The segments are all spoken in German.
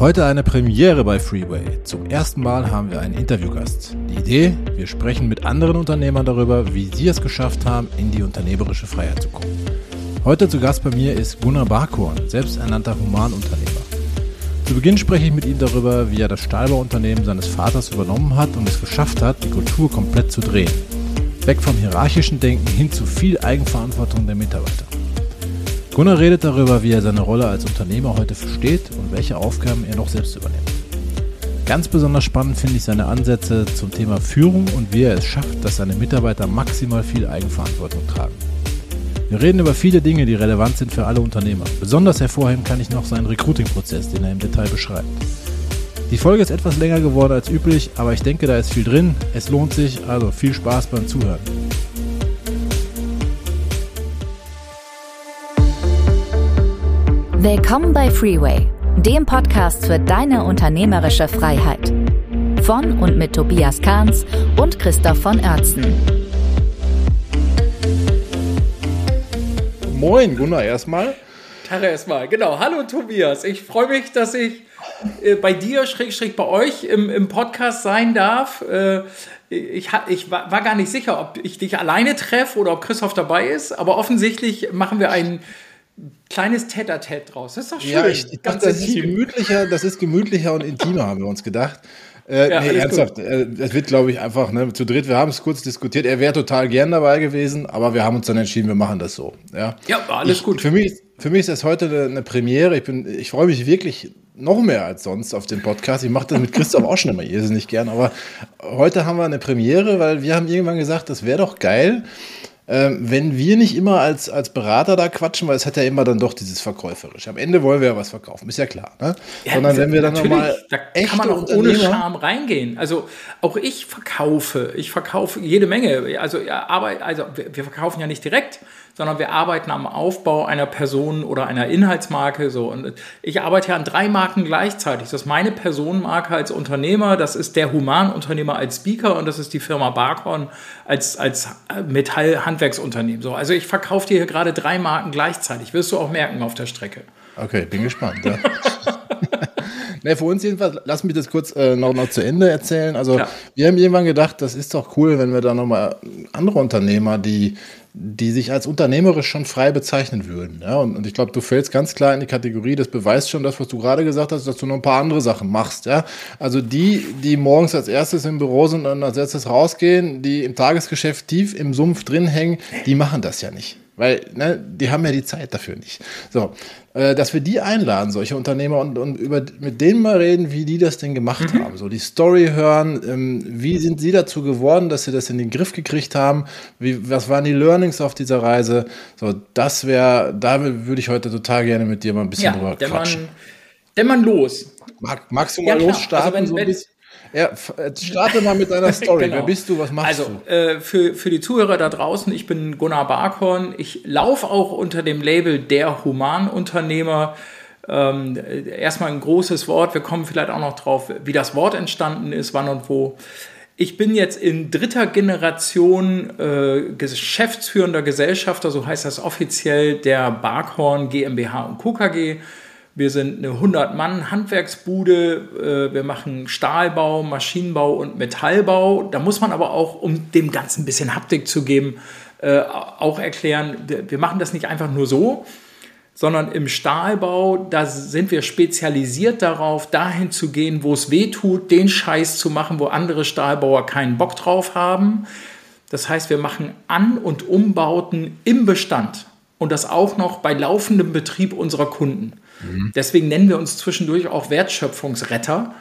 Heute eine Premiere bei Freeway. Zum ersten Mal haben wir einen Interviewgast. Die Idee, wir sprechen mit anderen Unternehmern darüber, wie sie es geschafft haben, in die unternehmerische Freiheit zu kommen. Heute zu Gast bei mir ist Gunnar Barkhorn, selbsternannter Humanunternehmer. Zu Beginn spreche ich mit ihm darüber, wie er das Stahlbauunternehmen seines Vaters übernommen hat und es geschafft hat, die Kultur komplett zu drehen. Weg vom hierarchischen Denken hin zu viel Eigenverantwortung der Mitarbeiter. Gunnar redet darüber, wie er seine Rolle als Unternehmer heute versteht und welche Aufgaben er noch selbst übernimmt. Ganz besonders spannend finde ich seine Ansätze zum Thema Führung und wie er es schafft, dass seine Mitarbeiter maximal viel Eigenverantwortung tragen. Wir reden über viele Dinge, die relevant sind für alle Unternehmer. Besonders hervorheben kann ich noch seinen Recruiting-Prozess, den er im Detail beschreibt. Die Folge ist etwas länger geworden als üblich, aber ich denke, da ist viel drin. Es lohnt sich, also viel Spaß beim Zuhören. Willkommen bei Freeway, dem Podcast für deine unternehmerische Freiheit. Von und mit Tobias Kahns und Christoph von Oertzen. Moin, Gunnar, erstmal. Tare erstmal, genau. Hallo Tobias, ich freue mich, dass ich äh, bei dir, schräg, schräg bei euch im, im Podcast sein darf. Äh, ich, ich war, war gar nicht sicher, ob ich dich alleine treffe oder ob Christoph dabei ist, aber offensichtlich machen wir einen kleines Tête-à-Tête draus. Das ist doch schön. Ja, ich, ich dachte, das ist gemütlicher, das ist gemütlicher und intimer, haben wir uns gedacht. Äh, ja, nee, ernsthaft, äh, es wird, glaube ich, einfach ne, zu dritt. Wir haben es kurz diskutiert. Er wäre total gern dabei gewesen, aber wir haben uns dann entschieden, wir machen das so. Ja, ja alles ich, gut. Für mich, für mich ist das heute eine, eine Premiere. Ich, ich freue mich wirklich noch mehr als sonst auf den Podcast. Ich mache das mit Christoph auch schon immer irrsinnig gern, aber heute haben wir eine Premiere, weil wir haben irgendwann gesagt, das wäre doch geil, wenn wir nicht immer als, als Berater da quatschen, weil es hat ja immer dann doch dieses Verkäuferische. Am Ende wollen wir ja was verkaufen, ist ja klar. Ne? Ja, Sondern wenn wir dann nochmal. Da kann man auch ohne Scham reingehen. Also auch ich verkaufe. Ich verkaufe jede Menge. Also, ja, aber, also wir, wir verkaufen ja nicht direkt sondern wir arbeiten am Aufbau einer Person oder einer Inhaltsmarke. So. Und ich arbeite ja an drei Marken gleichzeitig. Das ist meine Personenmarke als Unternehmer, das ist der Humanunternehmer als Speaker und das ist die Firma Barkhorn als, als Metallhandwerksunternehmen. So. Also ich verkaufe dir hier gerade drei Marken gleichzeitig. Wirst du auch merken auf der Strecke. Okay, bin gespannt. Ja. Ne, für uns jedenfalls, lass mich das kurz äh, noch, noch zu Ende erzählen. Also, ja. wir haben irgendwann gedacht, das ist doch cool, wenn wir da nochmal andere Unternehmer, die die sich als unternehmerisch schon frei bezeichnen würden. Ja, und, und ich glaube, du fällst ganz klar in die Kategorie, das beweist schon das, was du gerade gesagt hast, dass du noch ein paar andere Sachen machst. Ja, also die, die morgens als erstes im Büro sind und als erstes rausgehen, die im Tagesgeschäft tief im Sumpf drin hängen, die machen das ja nicht. Weil ne, die haben ja die Zeit dafür nicht. So, äh, dass wir die einladen, solche Unternehmer, und, und über, mit denen mal reden, wie die das denn gemacht mhm. haben. So die Story hören, ähm, wie sind sie dazu geworden, dass sie das in den Griff gekriegt haben, wie, was waren die Learnings auf dieser Reise. So, das wäre, da würde ich heute total gerne mit dir mal ein bisschen ja, drüber quatschen. Denn man los. Mag, magst du mal ja, losstarten? Also wenn, so ein bisschen? Ja, starte mal mit deiner Story. genau. Wer bist du? Was machst also, du? Also, äh, für, für die Zuhörer da draußen, ich bin Gunnar Barkhorn. Ich laufe auch unter dem Label der Humanunternehmer. Ähm, erstmal ein großes Wort. Wir kommen vielleicht auch noch drauf, wie das Wort entstanden ist, wann und wo. Ich bin jetzt in dritter Generation äh, geschäftsführender Gesellschafter, so heißt das offiziell, der Barkhorn GmbH und Co. Wir sind eine 100-Mann-Handwerksbude. Äh, wir machen Stahlbau, Maschinenbau und Metallbau. Da muss man aber auch, um dem Ganzen ein bisschen Haptik zu geben, äh, auch erklären, wir machen das nicht einfach nur so, sondern im Stahlbau, da sind wir spezialisiert darauf, dahin zu gehen, wo es weh tut, den Scheiß zu machen, wo andere Stahlbauer keinen Bock drauf haben. Das heißt, wir machen An- und Umbauten im Bestand und das auch noch bei laufendem Betrieb unserer Kunden. Mhm. Deswegen nennen wir uns zwischendurch auch Wertschöpfungsretter,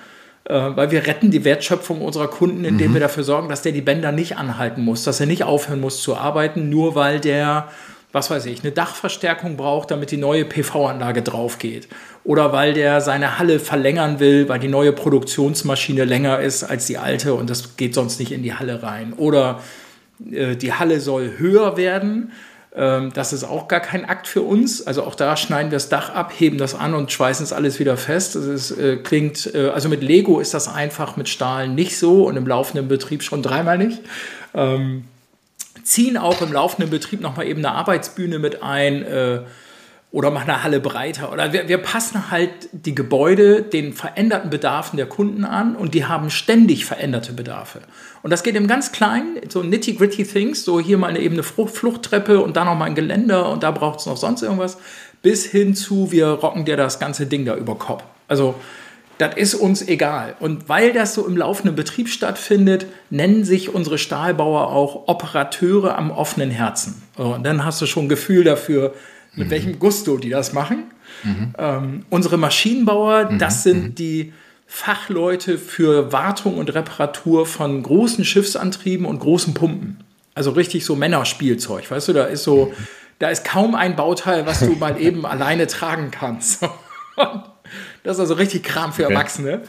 äh, weil wir retten die Wertschöpfung unserer Kunden, indem mhm. wir dafür sorgen, dass der die Bänder nicht anhalten muss, dass er nicht aufhören muss zu arbeiten, nur weil der, was weiß ich, eine Dachverstärkung braucht, damit die neue PV-Anlage drauf geht. Oder weil der seine Halle verlängern will, weil die neue Produktionsmaschine länger ist als die alte und das geht sonst nicht in die Halle rein. Oder äh, die Halle soll höher werden das ist auch gar kein Akt für uns. Also auch da schneiden wir das Dach ab, heben das an und schweißen es alles wieder fest. Es äh, klingt, äh, also mit Lego ist das einfach, mit Stahl nicht so und im laufenden Betrieb schon dreimal nicht. Ähm, ziehen auch im laufenden Betrieb nochmal eben eine Arbeitsbühne mit ein. Äh, oder machen eine Halle breiter. Oder wir, wir passen halt die Gebäude den veränderten Bedarfen der Kunden an und die haben ständig veränderte Bedarfe. Und das geht im ganz Kleinen, so nitty-gritty Things, so hier mal eine ebene Fluchttreppe und da noch mal ein Geländer und da braucht es noch sonst irgendwas, bis hin zu, wir rocken dir das ganze Ding da über Kopf. Also das ist uns egal. Und weil das so im laufenden Betrieb stattfindet, nennen sich unsere Stahlbauer auch Operateure am offenen Herzen. und dann hast du schon ein Gefühl dafür, mit mhm. welchem Gusto die das machen. Mhm. Ähm, unsere Maschinenbauer, mhm. das sind mhm. die Fachleute für Wartung und Reparatur von großen Schiffsantrieben und großen Pumpen. Also richtig so Männerspielzeug, weißt du, da ist so, da ist kaum ein Bauteil, was du mal eben alleine tragen kannst. das ist also richtig Kram für Erwachsene.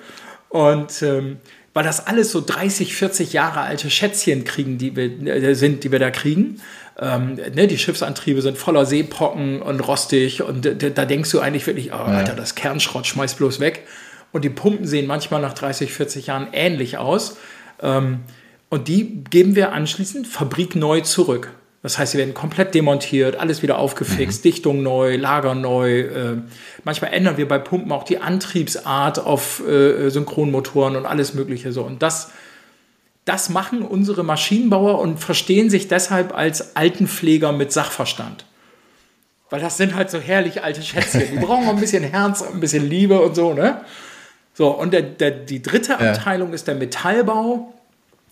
Und ähm, weil das alles so 30, 40 Jahre alte Schätzchen kriegen, die wir, äh, sind, die wir da kriegen. Ähm, ne, die Schiffsantriebe sind voller Seepocken und rostig und da denkst du eigentlich wirklich, oh, Alter, das Kernschrott schmeiß bloß weg. Und die Pumpen sehen manchmal nach 30, 40 Jahren ähnlich aus. Ähm, und die geben wir anschließend fabrikneu zurück. Das heißt, sie werden komplett demontiert, alles wieder aufgefixt, mhm. Dichtung neu, Lager neu. Äh, manchmal ändern wir bei Pumpen auch die Antriebsart auf äh, Synchronmotoren und alles Mögliche so. Und das das machen unsere Maschinenbauer und verstehen sich deshalb als Altenpfleger mit Sachverstand. Weil das sind halt so herrlich alte Schätzchen. Die brauchen auch ein bisschen Herz, ein bisschen Liebe und so, ne? So, und der, der, die dritte ja. Abteilung ist der Metallbau.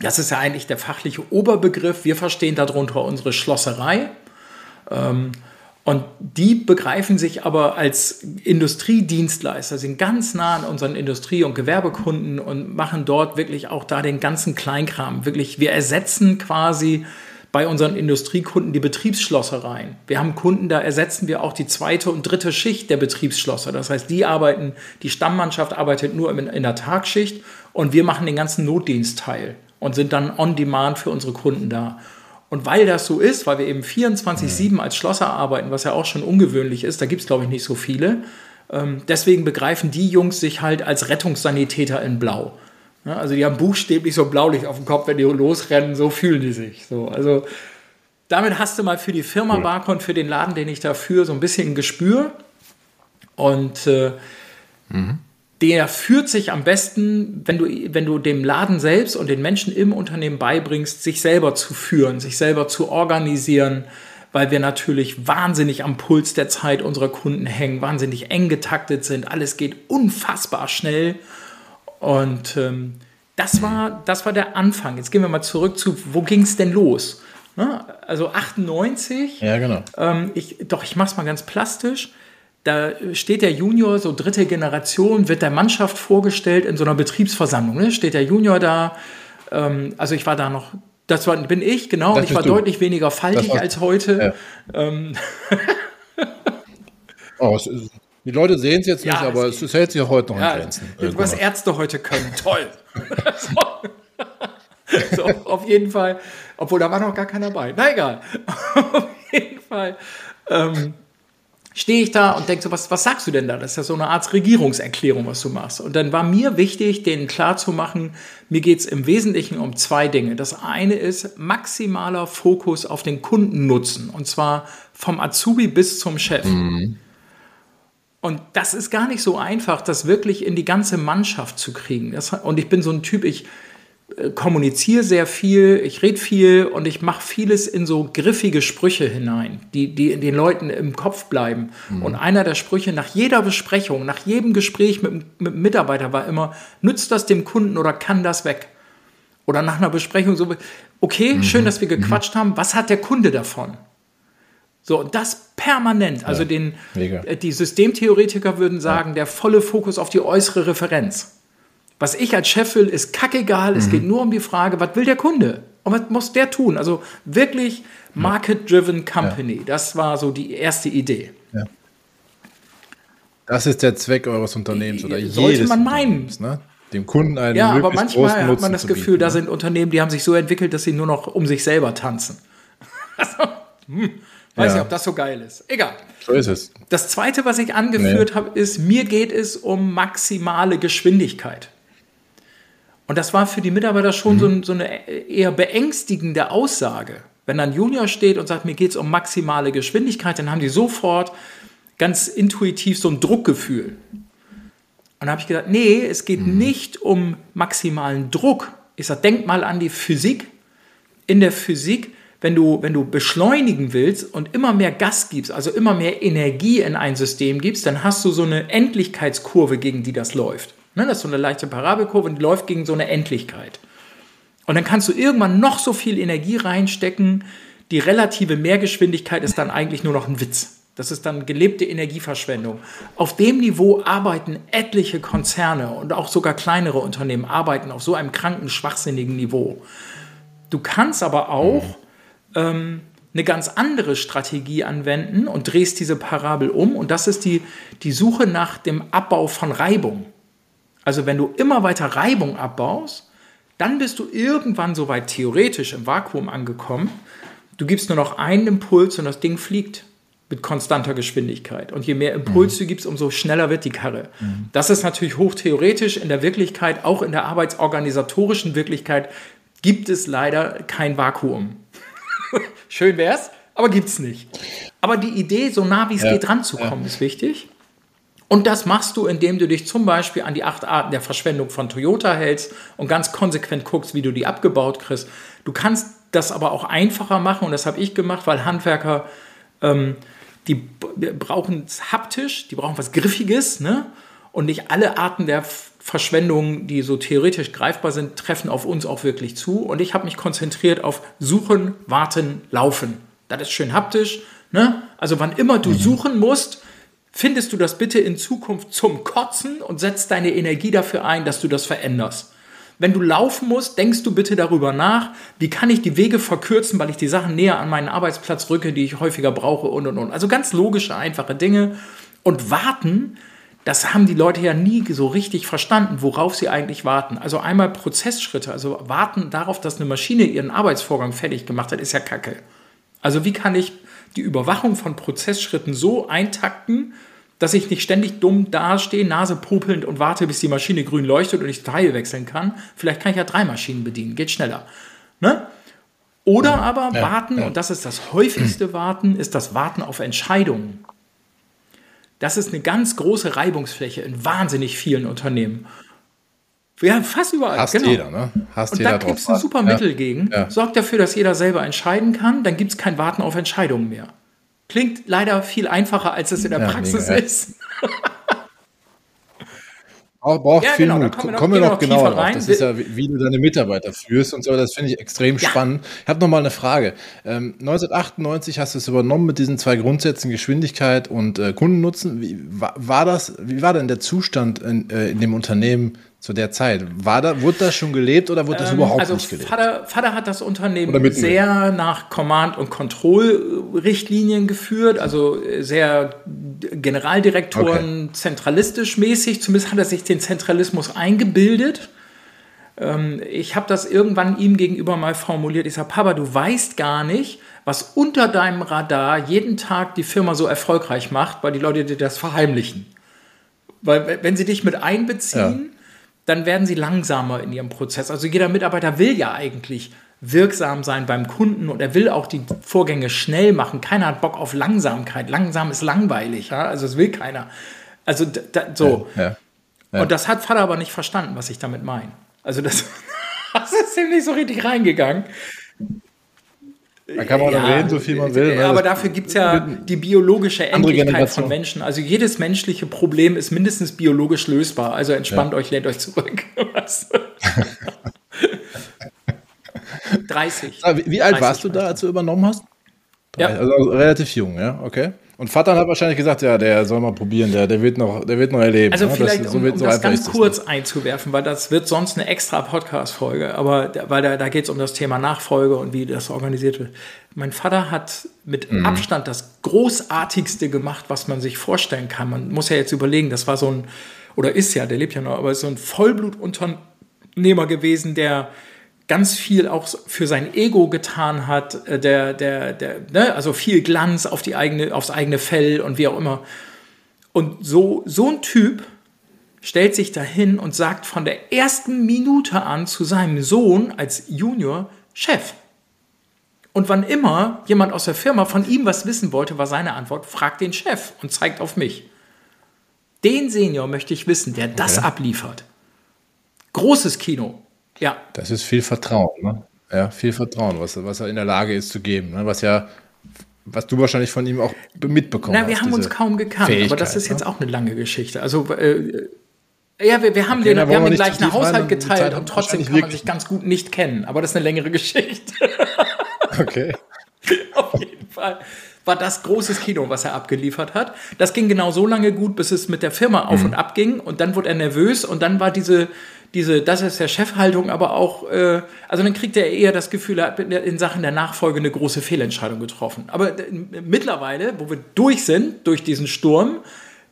Das ist ja eigentlich der fachliche Oberbegriff. Wir verstehen darunter unsere Schlosserei. Ähm, und die begreifen sich aber als Industriedienstleister, sind ganz nah an unseren Industrie- und Gewerbekunden und machen dort wirklich auch da den ganzen Kleinkram. Wirklich, wir ersetzen quasi bei unseren Industriekunden die Betriebsschlossereien. Wir haben Kunden, da ersetzen wir auch die zweite und dritte Schicht der Betriebsschlosser. Das heißt, die arbeiten, die Stammmannschaft arbeitet nur in, der Tagschicht und wir machen den ganzen Notdienstteil und sind dann on demand für unsere Kunden da. Und weil das so ist, weil wir eben 24-7 als Schlosser arbeiten, was ja auch schon ungewöhnlich ist, da gibt es, glaube ich, nicht so viele, ähm, deswegen begreifen die Jungs sich halt als Rettungssanitäter in Blau. Ja, also die haben buchstäblich so Blaulicht auf dem Kopf, wenn die losrennen, so fühlen die sich. So, also damit hast du mal für die Firma cool. Barcon, für den Laden, den ich da führe, so ein bisschen ein Gespür. Und äh, mhm der führt sich am besten, wenn du, wenn du dem Laden selbst und den Menschen im Unternehmen beibringst, sich selber zu führen, sich selber zu organisieren, weil wir natürlich wahnsinnig am Puls der Zeit unserer Kunden hängen, wahnsinnig eng getaktet sind, alles geht unfassbar schnell. Und ähm, das, war, das war der Anfang. Jetzt gehen wir mal zurück zu, wo ging es denn los? Ne? Also 98. Ja, genau. Ähm, ich, doch, ich mache es mal ganz plastisch da steht der Junior, so dritte Generation, wird der Mannschaft vorgestellt in so einer Betriebsversammlung. Ne? Steht der Junior da, ähm, also ich war da noch, das war, bin ich, genau, das und ich war du. deutlich weniger faltig als heute. Ja. Ähm. oh, ist, die Leute sehen es jetzt nicht, ja, aber es, es, hält sich auch heute noch ja, in Grenzen. Was Ärzte heute können, toll. so, auf jeden Fall, obwohl da war noch gar keiner dabei. Na egal. auf jeden Fall. Ähm, stehe ich da und denke so, was, was sagst du denn da? Das ist ja so eine Art Regierungserklärung, was du machst. Und dann war mir wichtig, denen klarzumachen, mir geht es im Wesentlichen um zwei Dinge. Das eine ist maximaler Fokus auf den Kundennutzen. Und zwar vom Azubi bis zum Chef. Mhm. Und das ist gar nicht so einfach, das wirklich in die ganze Mannschaft zu kriegen. Das, und ich bin so ein Typ, ich, kommuniziere sehr viel, ich rede viel und ich mache vieles in so griffige Sprüche hinein, die, die den Leuten im Kopf bleiben. Mhm. Und einer der Sprüche nach jeder Besprechung, nach jedem Gespräch mit, mit einem Mitarbeiter war immer, nützt das dem Kunden oder kann das weg? Oder nach einer Besprechung so, okay, mhm. schön, dass wir mhm. gequatscht mhm. haben, was hat der Kunde davon? So, und das permanent. Also ja, den, äh, die Systemtheoretiker würden sagen, ja. der volle Fokus auf die äußere Referenz. Was ich als Chef will, ist kackegal. Mhm. Es geht nur um die Frage, was will der Kunde? Und was muss der tun? Also wirklich Market-Driven Company. Ja. Das war so die erste Idee. Ja. Das ist der Zweck eures Unternehmens oder Sollte man meinen. Ne? Dem Kunden einen Ja, aber manchmal hat man das Gefühl, bieten, da ne? sind Unternehmen, die haben sich so entwickelt, dass sie nur noch um sich selber tanzen. also, hm, weiß ja. nicht, ob das so geil ist. Egal. So ist es. Das zweite, was ich angeführt nee. habe, ist, mir geht es um maximale Geschwindigkeit. Und das war für die Mitarbeiter schon mhm. so, so, eine eher beängstigende Aussage. Wenn dann Junior steht und sagt, mir geht es um maximale Geschwindigkeit, dann haben die sofort ganz intuitiv so ein Druckgefühl. Und da habe ich gesagt, nee, es geht mhm. nicht um maximalen Druck. Ich sage, denk mal an die Physik. In der Physik, wenn du, wenn du beschleunigen willst und immer mehr Gas gibst, also immer mehr Energie in ein System gibst, dann hast du so eine Endlichkeitskurve, gegen die das läuft. Ne, das ist so eine leichte Parabelkurve und die läuft gegen so eine Endlichkeit. Und dann kannst du irgendwann noch so viel Energie reinstecken. Die relative Mehrgeschwindigkeit ist dann eigentlich nur noch ein Witz. Das ist dann gelebte Energieverschwendung. Auf dem Niveau arbeiten etliche Konzerne und auch sogar kleinere Unternehmen arbeiten auf so einem kranken, schwachsinnigen Niveau. Du kannst aber auch ähm, eine ganz andere Strategie anwenden und drehst diese Parabel um. Und das ist die, die Suche nach dem Abbau von Reibung. Also wenn du immer weiter Reibung abbaust, dann bist du irgendwann soweit theoretisch im Vakuum angekommen. Du gibst nur noch einen Impuls und das Ding fliegt mit konstanter Geschwindigkeit. Und je mehr Impuls mhm. du gibst, umso schneller wird die Karre. Mhm. Das ist natürlich hochtheoretisch. In der Wirklichkeit, auch in der arbeitsorganisatorischen Wirklichkeit, gibt es leider kein Vakuum. Schön wär's, aber gibt's nicht. Aber die Idee, so nah wie es ja. geht, ranzukommen, ja. ist wichtig. Und das machst du, indem du dich zum Beispiel an die acht Arten der Verschwendung von Toyota hältst und ganz konsequent guckst, wie du die abgebaut kriegst. Du kannst das aber auch einfacher machen und das habe ich gemacht, weil Handwerker ähm, die brauchen es haptisch, die brauchen was Griffiges, ne? Und nicht alle Arten der Verschwendung, die so theoretisch greifbar sind, treffen auf uns auch wirklich zu. Und ich habe mich konzentriert auf Suchen, Warten, Laufen. Das ist schön haptisch. Ne? Also wann immer du mhm. suchen musst, findest du das bitte in Zukunft zum Kotzen und setzt deine Energie dafür ein, dass du das veränderst. Wenn du laufen musst, denkst du bitte darüber nach, wie kann ich die Wege verkürzen, weil ich die Sachen näher an meinen Arbeitsplatz rücke, die ich häufiger brauche und und und. Also ganz logische, einfache Dinge. Und warten, das haben die Leute ja nie so richtig verstanden, worauf sie eigentlich warten. Also einmal Prozessschritte, also warten darauf, dass eine Maschine ihren Arbeitsvorgang fertig gemacht hat, ist ja kacke. Also wie kann ich die Überwachung von Prozessschritten so eintakten, dass ich nicht ständig dumm dastehe, Nase popelnd und warte, bis die Maschine grün leuchtet und ich Teil wechseln kann. Vielleicht kann ich ja drei Maschinen bedienen, geht schneller. Ne? Oder ja, aber ja, warten, ja. und das ist das häufigste Warten, ist das Warten auf Entscheidungen. Das ist eine ganz große Reibungsfläche in wahnsinnig vielen Unternehmen. Ja, fast überall. Hast genau. jeder, ne? Hast und da gibt es ein super Mittel gegen. Sorgt dafür, dass jeder selber entscheiden kann. Dann gibt es kein Warten auf Entscheidungen mehr. Klingt leider viel einfacher, als es in der ja, Praxis mega, ist. braucht ja, viel genau, Mut. Kommen wir noch, kommen wir noch genauer drauf. Das ist ja, wie, wie, du deine Mitarbeiter führst und so. Das finde ich extrem ja. spannend. Ich habe noch mal eine Frage. Ähm, 1998 hast du es übernommen mit diesen zwei Grundsätzen Geschwindigkeit und äh, Kundennutzen. Wie war, war, das? Wie war denn der Zustand in, äh, in dem Unternehmen zu der Zeit. War da, wurde das schon gelebt oder wurde das ähm, überhaupt also nicht gelebt? Vater, Vater hat das Unternehmen sehr nach Command- und Kontrollrichtlinien geführt, also sehr Generaldirektoren okay. zentralistisch mäßig. Zumindest hat er sich den Zentralismus eingebildet. Ähm, ich habe das irgendwann ihm gegenüber mal formuliert. Ich sage, Papa, du weißt gar nicht, was unter deinem Radar jeden Tag die Firma so erfolgreich macht, weil die Leute dir das verheimlichen. Weil wenn sie dich mit einbeziehen, ja dann werden sie langsamer in ihrem Prozess. Also jeder Mitarbeiter will ja eigentlich wirksam sein beim Kunden und er will auch die Vorgänge schnell machen. Keiner hat Bock auf Langsamkeit. Langsam ist langweilig, ja? also es will keiner. Also da, so. Ja, ja, und das hat Vater aber nicht verstanden, was ich damit meine. Also das, das ist ziemlich so richtig reingegangen. Da kann man ja, reden, so viel man will. Ne? Aber dafür gibt es ja die biologische Endlichkeit von Menschen. Also jedes menschliche Problem ist mindestens biologisch lösbar. Also entspannt ja. euch, lehnt euch zurück. 30. Wie, wie alt 30 warst du da, als du übernommen hast? Ja. Also relativ jung, ja, okay. Und Vater hat wahrscheinlich gesagt, ja, der soll mal probieren, der, der, wird, noch, der wird noch erleben. Also vielleicht, das, so um, um so das ganz kurz nicht. einzuwerfen, weil das wird sonst eine extra Podcast-Folge, aber weil da, da geht es um das Thema Nachfolge und wie das organisiert wird. Mein Vater hat mit mhm. Abstand das Großartigste gemacht, was man sich vorstellen kann. Man muss ja jetzt überlegen, das war so ein, oder ist ja, der lebt ja noch, aber so ein Vollblutunternehmer gewesen, der ganz viel auch für sein Ego getan hat, äh, der, der, der, ne? also viel Glanz auf die eigene, aufs eigene Fell und wie auch immer. Und so, so ein Typ stellt sich dahin und sagt von der ersten Minute an zu seinem Sohn als Junior Chef. Und wann immer jemand aus der Firma von ihm was wissen wollte, war seine Antwort, frag den Chef und zeigt auf mich. Den Senior möchte ich wissen, der das abliefert. Großes Kino. Ja. Das ist viel Vertrauen, ne? Ja, viel Vertrauen, was, was er in der Lage ist zu geben. Ne? Was ja, was du wahrscheinlich von ihm auch mitbekommen Na, hast. wir haben uns kaum gekannt, aber das ist jetzt ne? auch eine lange Geschichte. Also, äh, ja, wir, wir haben Okay, den, wir haben den gleichen Haushalt geteilt und trotzdem kann man sich ganz gut nicht kennen. Aber das ist eine längere Geschichte. Okay. Auf jeden Fall war das großes Kino, was er abgeliefert hat. Das ging genau so lange gut, bis es mit der Firma auf und ab ging und dann wurde er nervös und dann war diese, diese, das ist der Chefhaltung, aber auch, äh, also dann kriegt er eher das Gefühl, er hat in Sachen der Nachfolge eine große Fehlentscheidung getroffen. Aber äh, mittlerweile, wo wir durch sind, durch diesen Sturm,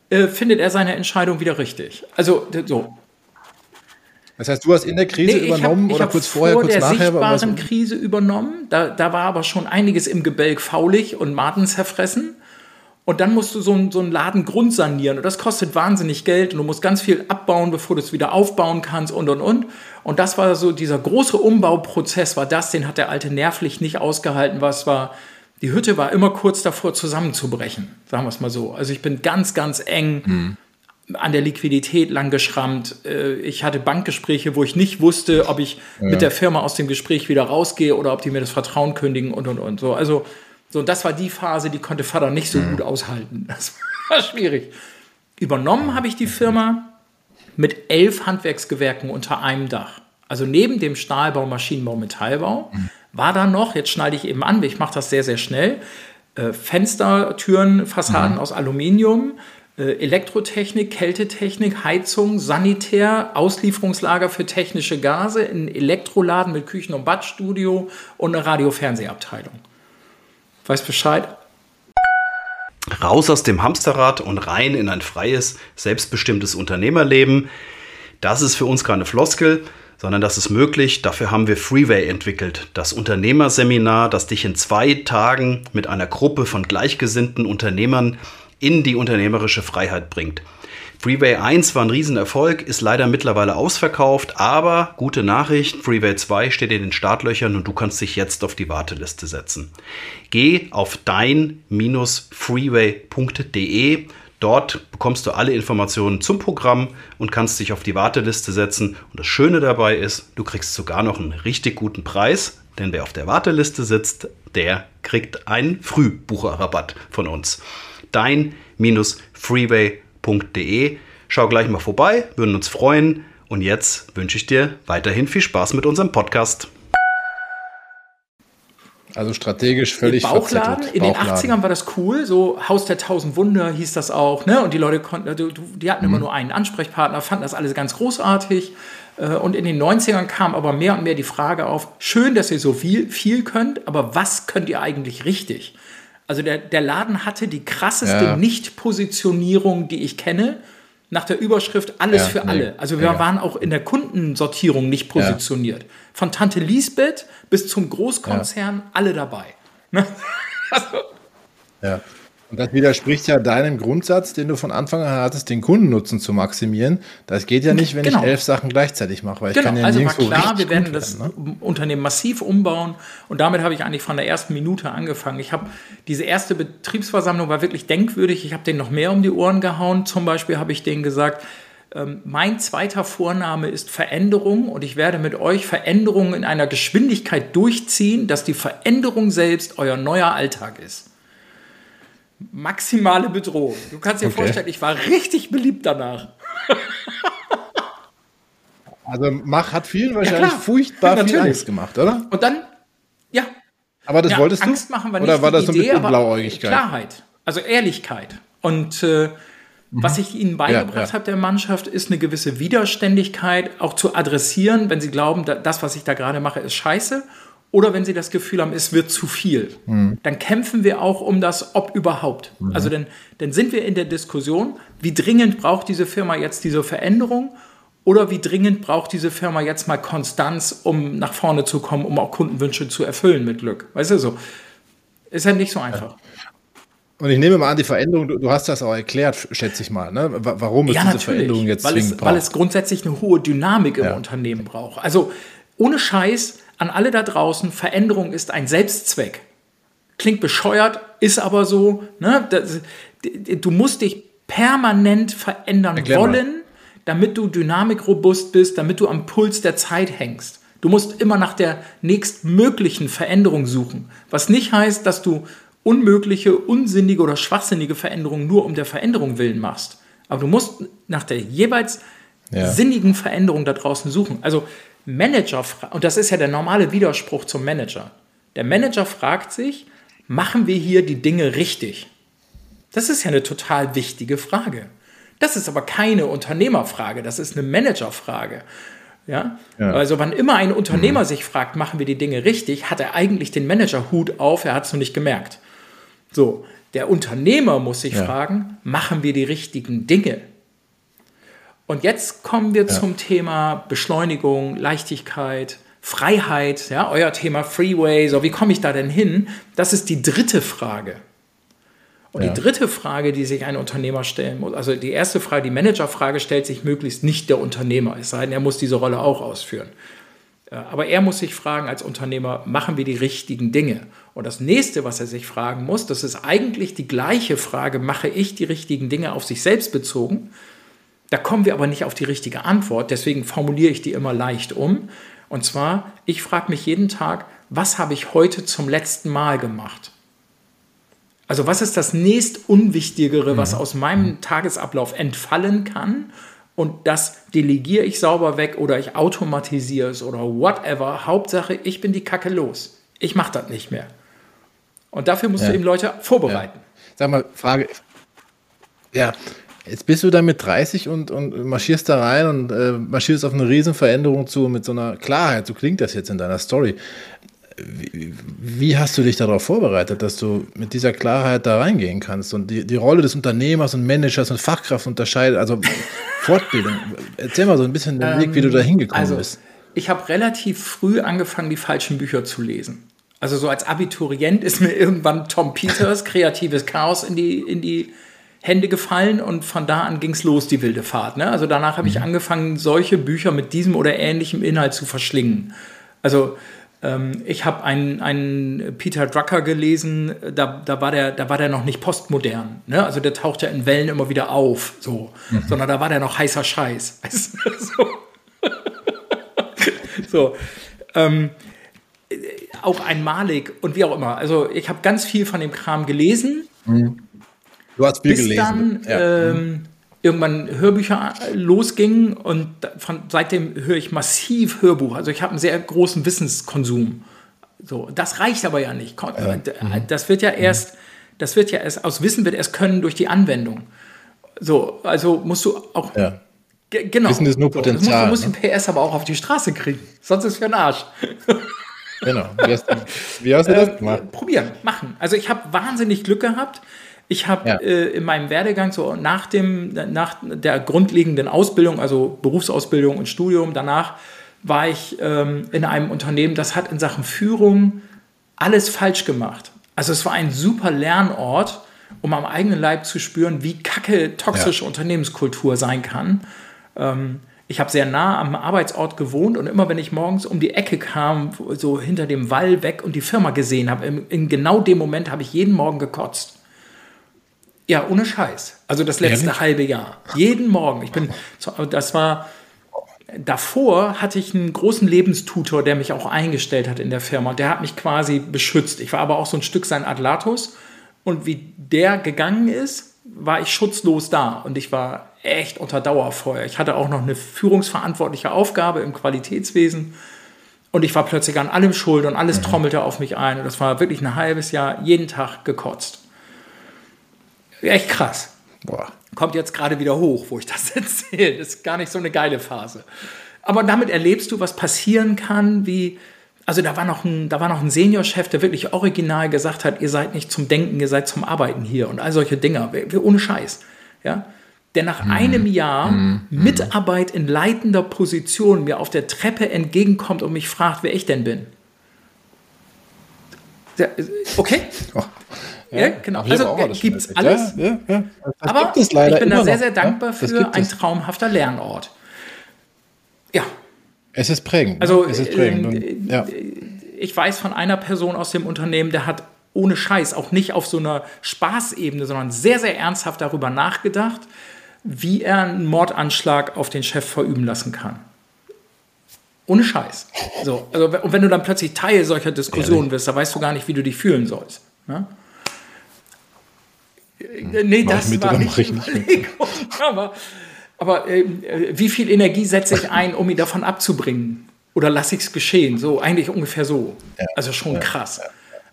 äh, findet er seine Entscheidung wieder richtig. Also so. Das heißt, du hast in der Krise Nee, übernommen hab, oder kurz vorher, vor kurz der nachher? sichtbaren Krise übernommen. Da, da war aber schon einiges im Gebälk faulig und Maden zerfressen. Und dann musst du so, einen- so einen Laden grundsanieren. Und das kostet wahnsinnig Geld. Und du musst ganz viel abbauen, bevor du es wieder aufbauen kannst und, und, und. Und das war so, dieser große Umbauprozess war das, den hat der Alte nervlich nicht ausgehalten. Was war, die Hütte war immer kurz davor zusammenzubrechen. Sagen wir es mal so. Also ich bin ganz, ganz eng an der Liquidität lang geschrammt. Äh, Ich hatte Bankgespräche, wo ich nicht wusste, ob ich mit der Firma aus dem Gespräch wieder rausgehe oder ob die mir das Vertrauen kündigen und und und so. Also so das war die Phase, die konnte Vater nicht so gut aushalten. Das war schwierig. Übernommen habe ich die Firma mit elf Handwerksgewerken unter einem Dach. Also neben dem Stahlbau, Maschinenbau, Metallbau war da noch, jetzt schneide ich eben an, ich mache das sehr, sehr schnell, äh, Fenster, Türen, Fassaden aus Aluminium, äh, Elektrotechnik, Kältetechnik, Heizung, Sanitär, Auslieferungslager für technische Gase, ein Elektroladen mit Küchen- und Badstudio und eine Radio-Fernsehabteilung. Weißt Bescheid? Raus aus dem Hamsterrad und rein in ein freies, selbstbestimmtes Unternehmerleben. Das ist für uns keine Floskel, sondern das ist möglich. Dafür haben wir Freeway entwickelt. Das Unternehmerseminar, das dich in zwei Tagen mit einer Gruppe von gleichgesinnten Unternehmern in die unternehmerische Freiheit bringt. Freeway 1 war ein Riesenerfolg, ist leider mittlerweile ausverkauft, aber gute Nachricht, Freeway 2 steht in den Startlöchern und du kannst dich jetzt auf die Warteliste setzen. Geh auf dein-freeway.de. Dort bekommst du alle Informationen zum Programm und kannst dich auf die Warteliste setzen. Und das Schöne dabei ist, du kriegst sogar noch einen richtig guten Preis, denn wer auf der Warteliste sitzt, der kriegt einen Frühbucherrabatt von uns. Dein-freeway.de. Schau gleich mal vorbei, würden uns freuen. Und jetzt wünsche ich dir weiterhin viel Spaß mit unserem Podcast. Also strategisch völlig Bauchladen. verzettelt. In den Bauchladen. 80ern war das cool, so Haus der tausend Wunder hieß das auch, ne? Und die Leute konnten, du- die hatten Mhm. immer nur einen Ansprechpartner, fanden das alles ganz großartig. Äh, Und in den 90ern kam aber mehr und mehr die Frage auf, schön, dass ihr so viel, viel könnt, aber was könnt ihr eigentlich richtig? Also der, der Laden hatte die krasseste Ja. Nicht-Positionierung, die ich kenne, nach der Überschrift Alles Ja, für nee, alle. Also wir mega. waren auch in der Kundensortierung nicht positioniert. Von Tante Lisbeth bis zum Großkonzern alle dabei. Ne? Ja. Und das widerspricht ja deinem Grundsatz, den du von Anfang an hattest, den Kundennutzen zu maximieren. Das geht ja nicht, wenn Genau. ich elf Sachen gleichzeitig mache, weil ich Genau, kann ja also war klar, wir werden das werden, ne? Unternehmen massiv umbauen und damit habe ich eigentlich von der ersten Minute angefangen. Ich habe diese erste Betriebsversammlung war wirklich denkwürdig. Ich habe denen noch mehr um die Ohren gehauen. Zum Beispiel habe ich denen gesagt, ähm, mein zweiter Vorname ist Veränderung und ich werde mit euch Veränderungen in einer Geschwindigkeit durchziehen, dass die Veränderung selbst euer neuer Alltag ist. Maximale Bedrohung. Du kannst dir Okay. vorstellen, ich war richtig beliebt danach. Also Mach hat vielen wahrscheinlich klar. furchtbar Ja, viel natürlich. Angst gemacht, oder? Und dann, ja, Aber das ja, wolltest du? Angst machen wir nicht. Oder war die das so mit aber Blauäugigkeit? Klarheit, also Ehrlichkeit. Und äh, was ich ihnen beigebracht Mhm. Ja, ja. habe, der Mannschaft, ist eine gewisse Widerständigkeit, auch zu adressieren, wenn sie glauben, da, das, was ich da gerade mache, ist scheiße. Oder wenn sie das Gefühl haben, es wird zu viel. Mhm. Dann kämpfen wir auch um das Ob überhaupt. Also dann, dann sind wir in der Diskussion, wie dringend braucht diese Firma jetzt diese Veränderung oder wie dringend braucht diese Firma jetzt mal Konstanz, um nach vorne zu kommen, um auch Kundenwünsche zu erfüllen mit Glück. Weißt du so? Ist ja nicht so einfach. Und ich nehme mal an, die Veränderung, du, hast das auch erklärt, schätze ich mal, ne? Wa- Warum es Ja, diese Veränderung jetzt weil zwingend es, weil braucht. es grundsätzlich eine hohe Dynamik im Ja. Unternehmen braucht. Also ohne Scheiß, an alle da draußen, Veränderung ist ein Selbstzweck. Klingt bescheuert, ist aber so. Ne? Das, du musst dich permanent verändern Erklär wollen, mal. damit du dynamikrobust bist, damit du am Puls der Zeit hängst. Du musst immer nach der nächstmöglichen Veränderung suchen. Was nicht heißt, dass du unmögliche, unsinnige oder schwachsinnige Veränderungen nur um der Veränderung willen machst. Aber du musst nach der jeweils ja. sinnigen Veränderung da draußen suchen. Also Manager, und das ist ja der normale Widerspruch zum Manager. Der Manager fragt sich, machen wir hier die Dinge richtig? Das ist ja eine total wichtige Frage. Das ist aber keine Unternehmerfrage, das ist eine Managerfrage. Ja? ja? Also wann immer ein Unternehmer mhm. sich fragt, machen wir die Dinge richtig, hat er eigentlich den Managerhut auf, er hat es nur nicht gemerkt. So, der Unternehmer muss sich ja. fragen, machen wir die richtigen Dinge? Und jetzt kommen wir ja. zum Thema Beschleunigung, Leichtigkeit, Freiheit, ja, euer Thema Freeway, so wie komme ich da denn hin? Das ist die dritte Frage. Und ja. die dritte Frage, die sich ein Unternehmer stellen muss, also die erste Frage, die Managerfrage stellt sich möglichst nicht der Unternehmer, es sei denn, er muss diese Rolle auch ausführen. Äh, aber er muss sich fragen als Unternehmer, machen wir die richtigen Dinge? Und das nächste, was er sich fragen muss, das ist eigentlich die gleiche Frage, mache ich die richtigen Dinge auf sich selbst bezogen? Da kommen wir aber nicht auf die richtige Antwort, deswegen formuliere ich die immer leicht um. Und zwar, ich frage mich jeden Tag, was habe ich heute zum letzten Mal gemacht? Also was ist das nächst Unwichtigere, was mhm. aus meinem Tagesablauf entfallen kann? Und das delegiere ich sauber weg oder ich automatisiere es oder whatever. Hauptsache, ich bin die Kacke los. Ich mache das nicht mehr. Und dafür musst ja. du eben Leute vorbereiten. Ja. Sag mal, Frage. Ja, Jetzt bist du da mit 30 und, und marschierst da rein und äh, marschierst auf eine Riesenveränderung zu mit so einer Klarheit. So klingt das jetzt in deiner Story. Wie, wie, hast du dich darauf vorbereitet, dass du mit dieser Klarheit da reingehen kannst und die, die Rolle des Unternehmers und Managers und Fachkraft unterscheidet, also Fortbildung. Erzähl mal so ein bisschen den Weg, wie du da hingekommen also, bist. Ich habe relativ früh angefangen, die falschen Bücher zu lesen. Also so als Abiturient ist mir irgendwann Tom Peters Kreatives Chaos in die, in die Hände gefallen und von da an ging es los, die wilde Fahrt. Ne? Also danach habe ich mhm. angefangen, solche Bücher mit diesem oder ähnlichem Inhalt zu verschlingen. Also ähm, ich habe einen, einen Peter Drucker gelesen, da, da, war der, da war der noch nicht postmodern. Ne? Also der taucht ja in Wellen immer wieder auf, so. Mhm. sondern da war der noch heißer Scheiß. so. so. Ähm, auch ein Malik und wie auch immer. Also ich habe ganz viel von dem Kram gelesen. Mhm. Du hast viel bis gelesen. dann ja. ähm, irgendwann Hörbücher losgingen und von, seitdem höre ich massiv Hörbuch. Also ich habe einen sehr großen Wissenskonsum. So, das reicht aber ja nicht. Äh, das wird ja erst, das wird ja erst, aus Wissen wird erst können durch die Anwendung. So, also musst du auch. Ja. Genau. Wissen ist nur Potenzial. du musst, du musst ne? den PS aber auch auf die Straße kriegen. Sonst ist es für ein Arsch. Genau. Wie hast du, wie hast du das ähm, gemacht? probieren, machen. Also ich habe wahnsinnig Glück gehabt. Ich habe ja. äh, in meinem Werdegang so nach, dem, nach der grundlegenden Ausbildung, also Berufsausbildung und Studium, danach war ich ähm, in einem Unternehmen, das hat in Sachen Führung alles falsch gemacht. Also es war ein super Lernort, um am eigenen Leib zu spüren, wie kacke toxische ja. Unternehmenskultur sein kann. Ähm, ich habe sehr nah am Arbeitsort gewohnt und immer wenn ich morgens um die Ecke kam, so hinter dem Wall weg und die Firma gesehen habe, in, in genau dem Moment habe ich jeden Morgen gekotzt. Ja, ohne Scheiß. Also das letzte Ehrlich? halbe Jahr. Jeden Morgen. Ich bin, das war, davor hatte ich einen großen Lebenstutor, der mich auch eingestellt hat in der Firma. Der hat mich quasi beschützt. Ich war aber auch so ein Stück sein Adlatus. Und wie der gegangen ist, war ich schutzlos da. Und ich war echt unter Dauerfeuer. Ich hatte auch noch eine führungsverantwortliche Aufgabe im Qualitätswesen. Und ich war plötzlich an allem schuld und alles mhm. trommelte auf mich ein. Und das war wirklich ein halbes Jahr jeden Tag gekotzt. Echt krass. Boah. Kommt jetzt gerade wieder hoch, wo ich das erzähle. Das ist gar nicht so eine geile Phase. Aber damit erlebst du, was passieren kann, wie. Also da war noch ein, da war noch ein Seniorchef, der wirklich original gesagt hat, ihr seid nicht zum Denken, ihr seid zum Arbeiten hier und all solche Dinge. Ohne Scheiß. Ja? Der nach mhm. einem Jahr mhm. Mitarbeit in leitender Position mir auf der Treppe entgegenkommt und mich fragt, wer ich denn bin. Okay. Oh. Ja, genau. Also gibt es alles. Ja, ja, Aber ich bin da sehr, sehr dankbar für ein traumhafter Lernort. Ja. Es ist prägend. Also, ne? es ist prägend. Und, äh, ja. ich weiß von einer Person aus dem Unternehmen, der hat ohne Scheiß auch nicht auf so einer Spaßebene, sondern sehr, sehr ernsthaft darüber nachgedacht, wie er einen Mordanschlag auf den Chef verüben lassen kann. Ohne Scheiß. So, also, und wenn du dann plötzlich Teil solcher Diskussionen wirst, da weißt du gar nicht, wie du dich fühlen sollst. Ne? Äh, Nee, Mach ich das mit war nicht ich. Aber, aber ähm, äh, wie viel Energie setze ich ein, um ihn davon abzubringen? Oder lasse ich es geschehen? So, eigentlich ungefähr so. Also schon krass.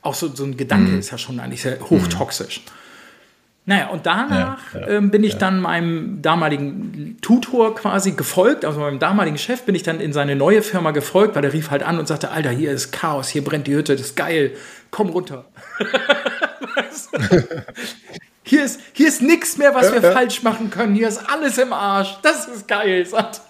Auch so, so ein Gedanke Mhm. ist ja schon eigentlich sehr hochtoxisch. Naja, und danach Ja, ja, ähm, bin ich dann meinem damaligen Tutor quasi gefolgt, also meinem damaligen Chef bin ich dann in seine neue Firma gefolgt, weil der rief halt an und sagte, Alter, hier ist Chaos, hier brennt die Hütte, das ist geil, komm runter. Hier ist, hier ist nichts mehr, was wir falsch machen können, hier ist alles im Arsch, das ist geil, sagt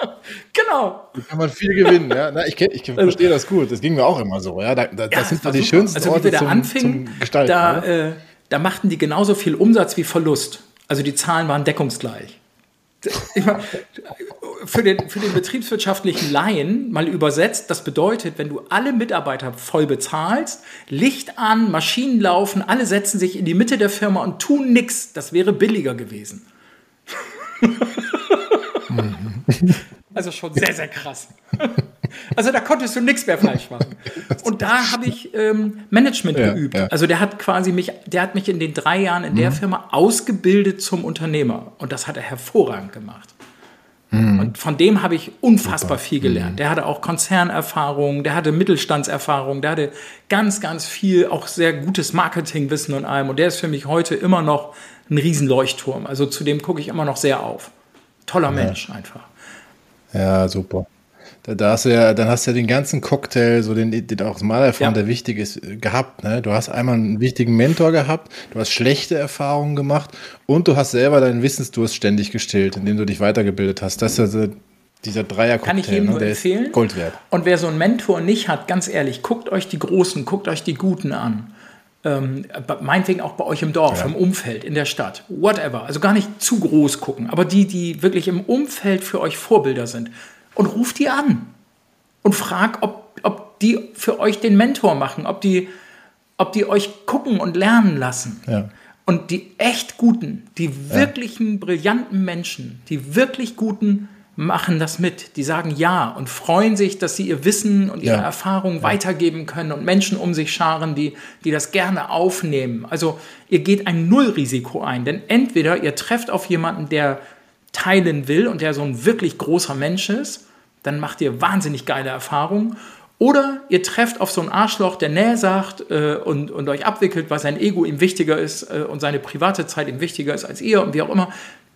Genau. Da kann man viel gewinnen. Ja? Na, ich kenn- ich verstehe das gut. Das ging mir auch immer so. Ja? Da, da, das sind doch die schönsten also, wie Orte wir da zum, anfingen, zum Gestalten. da, äh, da machten die genauso viel Umsatz wie Verlust. Also die Zahlen waren deckungsgleich. Ich mein, für, den, für den betriebswirtschaftlichen Laien mal übersetzt, das bedeutet, wenn du alle Mitarbeiter voll bezahlst, Licht an, Maschinen laufen, alle setzen sich in die Mitte der Firma und tun nichts, das wäre billiger gewesen. Also schon sehr, sehr krass. Also da konntest du nichts mehr falsch machen. Und da habe ich ähm, Management Ja, geübt. ja. Also der hat quasi mich, der hat mich in den drei Jahren in der Firma ausgebildet zum Unternehmer. Und das hat er hervorragend gemacht. Und von dem habe ich unfassbar viel gelernt. Der hatte auch Konzernerfahrung, der hatte Mittelstandserfahrung, der hatte ganz, ganz viel, auch sehr gutes Marketingwissen und allem. Und der ist für mich heute immer noch ein Riesenleuchtturm. Also zu dem gucke ich immer noch sehr auf. Toller Mensch einfach. Ja, super. Da, da hast du ja, dann hast du ja den ganzen Cocktail, so den, den auch mal erfahren, Ja. der wichtig ist, äh, gehabt. Ne? Du hast einmal einen wichtigen Mentor gehabt, du hast schlechte Erfahrungen gemacht und du hast selber deinen Wissensdurst ständig gestillt, indem du dich weitergebildet hast. Das ist also dieser Dreier-Cocktail, Kann ich jedem ne? nur der empfehlen. Gold wert. Und wer so einen Mentor nicht hat, ganz ehrlich, guckt euch die Großen, guckt euch die Guten an. Ähm, meinetwegen auch bei euch im Dorf, im Umfeld, in der Stadt, whatever. Also gar nicht zu groß gucken, aber die, die wirklich im Umfeld für euch Vorbilder sind. Und ruft die an und fragt, ob, ob die für euch den Mentor machen, ob die, ob die euch gucken und lernen lassen. Ja. Und die echt guten, die wirklichen brillanten Menschen, die wirklich guten machen das mit. Die sagen ja und freuen sich, dass sie ihr Wissen und ihre Ja. Erfahrung weitergeben können und Menschen um sich scharen, die, die das gerne aufnehmen. Also ihr geht ein Nullrisiko ein, denn entweder ihr trefft auf jemanden, der teilen will und der so ein wirklich großer Mensch ist, dann macht ihr wahnsinnig geile Erfahrungen. Oder ihr trefft auf so ein Arschloch, der Nähe sagt äh, und, und euch abwickelt, weil sein Ego ihm wichtiger ist äh, und seine private Zeit ihm wichtiger ist als ihr und wie auch immer.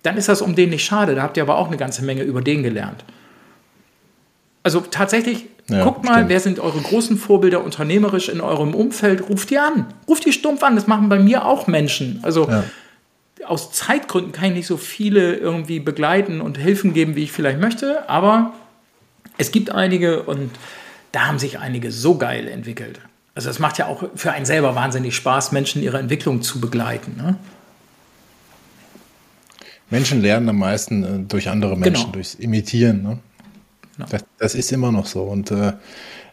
Dann ist das um den nicht schade. Da habt ihr aber auch eine ganze Menge über den gelernt. Also tatsächlich, Ja, guckt mal, stimmt. wer sind eure großen Vorbilder unternehmerisch in eurem Umfeld, ruft die an. Ruft die stumpf an. Das machen bei mir auch Menschen. Also Ja. aus Zeitgründen kann ich nicht so viele irgendwie begleiten und Hilfen geben, wie ich vielleicht möchte, aber es gibt einige und da haben sich einige so geil entwickelt. Also es macht ja auch für einen selber wahnsinnig Spaß, Menschen ihre Entwicklung zu begleiten. Ne? Menschen lernen am meisten äh, durch andere Menschen, Genau. durchs Imitieren. Ne? Genau. Das, das ist immer noch so. Und äh,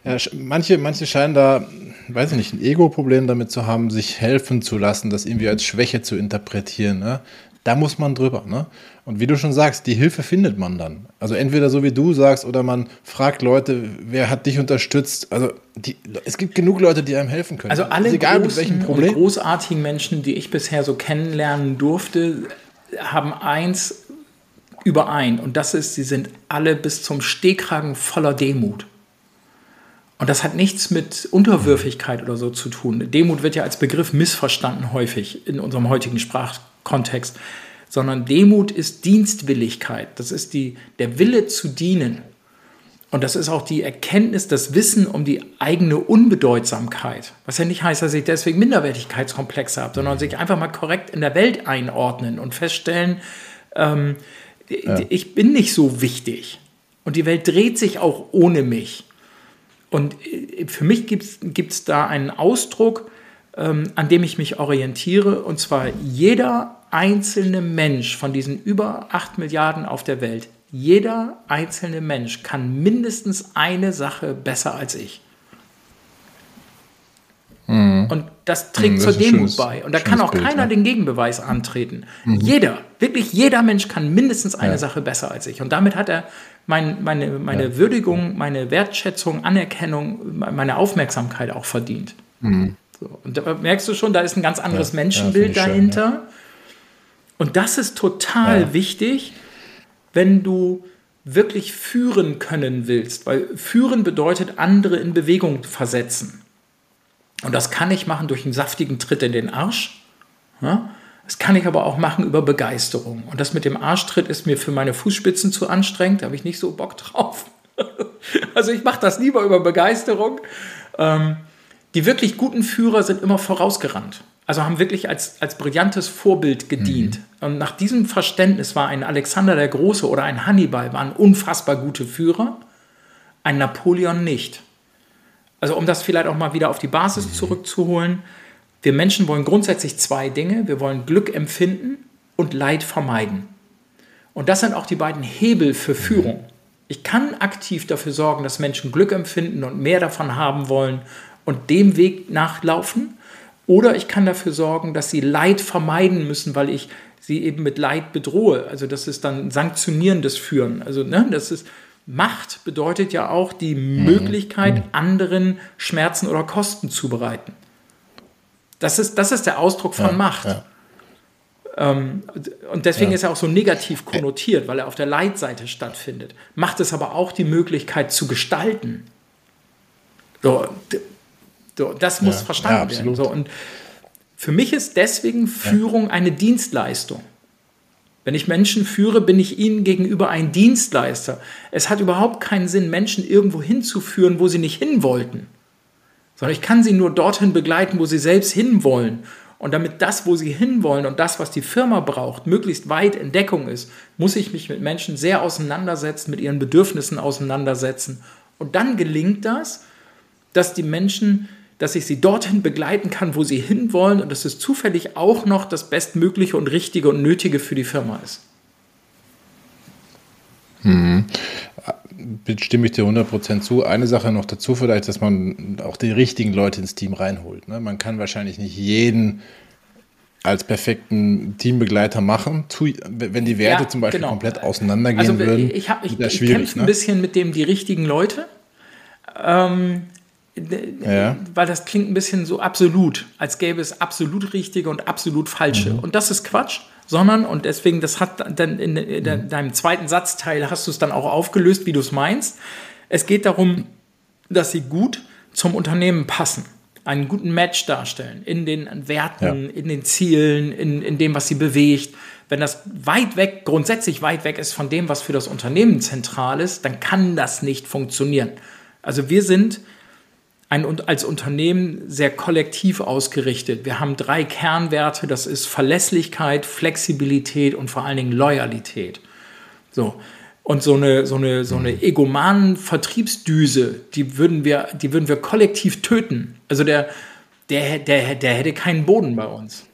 ja, manche, manche scheinen da, weiß ich nicht, ein Ego-Problem damit zu haben, sich helfen zu lassen, das irgendwie als Schwäche zu interpretieren. Ne? Da muss man drüber. Ne? Und wie du schon sagst, die Hilfe findet man dann. Also entweder so wie du sagst oder man fragt Leute, wer hat dich unterstützt. Also die, es gibt genug Leute, die einem helfen können. Also alle egal großen und Problem. großartigen Menschen, die ich bisher so kennenlernen durfte, haben eins überein und das ist, sie sind alle bis zum Stehkragen voller Demut. Und das hat nichts mit Unterwürfigkeit oder so zu tun. Demut wird ja als Begriff missverstanden häufig in unserem heutigen Sprachkontext, sondern Demut ist Dienstwilligkeit. Das ist die, der Wille zu dienen. Und das ist auch die Erkenntnis, das Wissen um die eigene Unbedeutsamkeit. Was ja nicht heißt, dass ich deswegen Minderwertigkeitskomplexe habe, sondern sich einfach mal korrekt in der Welt einordnen und feststellen, ähm, ich bin nicht so wichtig. Und die Welt dreht sich auch ohne mich. Und äh, für mich gibt es da einen Ausdruck, an dem ich mich orientiere, und zwar jeder einzelne Mensch von diesen über 8 Milliarden auf der Welt, jeder einzelne Mensch kann mindestens eine Sache besser als ich. Mhm. Und das trägt mhm, das zur Demut schönes, bei. Und da kann auch Bild, keiner ja. den Gegenbeweis antreten. Mhm. Jeder, wirklich jeder Mensch kann mindestens eine ja. Sache besser als ich. Und damit hat er mein, meine, meine ja. Würdigung, meine Wertschätzung, Anerkennung, meine Aufmerksamkeit auch verdient. Mhm. So. Und da merkst du schon, da ist ein ganz anderes Menschenbild dahinter. Schön, und das ist total wichtig, wenn du wirklich führen können willst, weil führen bedeutet andere in Bewegung versetzen. Und das kann ich machen durch einen saftigen Tritt in den Arsch. Ja? Das kann ich aber auch machen über Begeisterung. Und das mit dem Arschtritt ist mir für meine Fußspitzen zu anstrengend, da habe ich nicht so Bock drauf. also ich mache das lieber über Begeisterung. Ähm, die wirklich guten Führer sind immer vorausgerannt. Also haben wirklich als, als brillantes Vorbild gedient. Mhm. Und nach diesem Verständnis war ein Alexander der Große oder ein Hannibal waren unfassbar gute Führer, ein Napoleon nicht. Also um das vielleicht auch mal wieder auf die Basis mhm. zurückzuholen. Wir Menschen wollen grundsätzlich zwei Dinge. Wir wollen Glück empfinden und Leid vermeiden. Und das sind auch die beiden Hebel für Führung. Ich kann aktiv dafür sorgen, dass Menschen Glück empfinden und mehr davon haben wollen und dem Weg nachlaufen. Oder ich kann dafür sorgen, dass sie Leid vermeiden müssen, weil ich sie eben mit Leid bedrohe. Also das ist dann sanktionierendes Führen. Also ne, das ist Macht bedeutet ja auch die mhm. Möglichkeit, mhm. anderen Schmerzen oder Kosten zu bereiten. Das ist, das ist der Ausdruck von ja, Macht. Ja. Ähm, und deswegen ja. ist er auch so negativ konnotiert, weil er auf der Leitseite stattfindet. Macht es aber auch die Möglichkeit zu gestalten. So, so das muss verstanden werden. So, und für mich ist deswegen Führung eine Dienstleistung. Wenn ich Menschen führe, bin ich ihnen gegenüber ein Dienstleister. Es hat überhaupt keinen Sinn, Menschen irgendwo hinzuführen, wo sie nicht hin wollten. Sondern ich kann sie nur dorthin begleiten, wo sie selbst hinwollen. Und damit das, wo sie hinwollen und das, was die Firma braucht, möglichst weit in Deckung ist, muss ich mich mit Menschen sehr auseinandersetzen, mit ihren Bedürfnissen auseinandersetzen. Und dann gelingt das, dass die Menschen dass ich sie dorthin begleiten kann, wo sie hinwollen und dass es zufällig auch noch das Bestmögliche und Richtige und Nötige für die Firma ist. Mhm. Stimme ich dir 100% zu. Eine Sache noch dazu vielleicht, dass man auch die richtigen Leute ins Team reinholt. Ne? Man kann wahrscheinlich nicht jeden als perfekten Teambegleiter machen, wenn die Werte ja, zum Beispiel genau. komplett auseinandergehen also, würden. Ich, ich, ich kämpfe ne? ein bisschen mit dem die richtigen Leute. Ähm, ja. weil das klingt ein bisschen so absolut, als gäbe es absolut richtige und absolut falsche. Mhm. Und das ist Quatsch, sondern, und deswegen, das hat dann in, in mhm. deinem zweiten Satzteil hast du es dann auch aufgelöst, wie du es meinst. Es geht darum, dass sie gut zum Unternehmen passen, einen guten Match darstellen in den Werten, ja. in den Zielen, in, in dem, was sie bewegt. Wenn das weit weg, grundsätzlich weit weg ist von dem, was für das Unternehmen zentral ist, dann kann das nicht funktionieren. Also wir sind ein, als Unternehmen sehr kollektiv ausgerichtet. Wir haben drei Kernwerte, das ist Verlässlichkeit, Flexibilität und vor allen Dingen Loyalität. So. Und so eine, so eine, so eine egomanen Vertriebsdüse, die würden wir, die würden wir kollektiv töten. Also der, der, der, der hätte keinen Boden bei uns.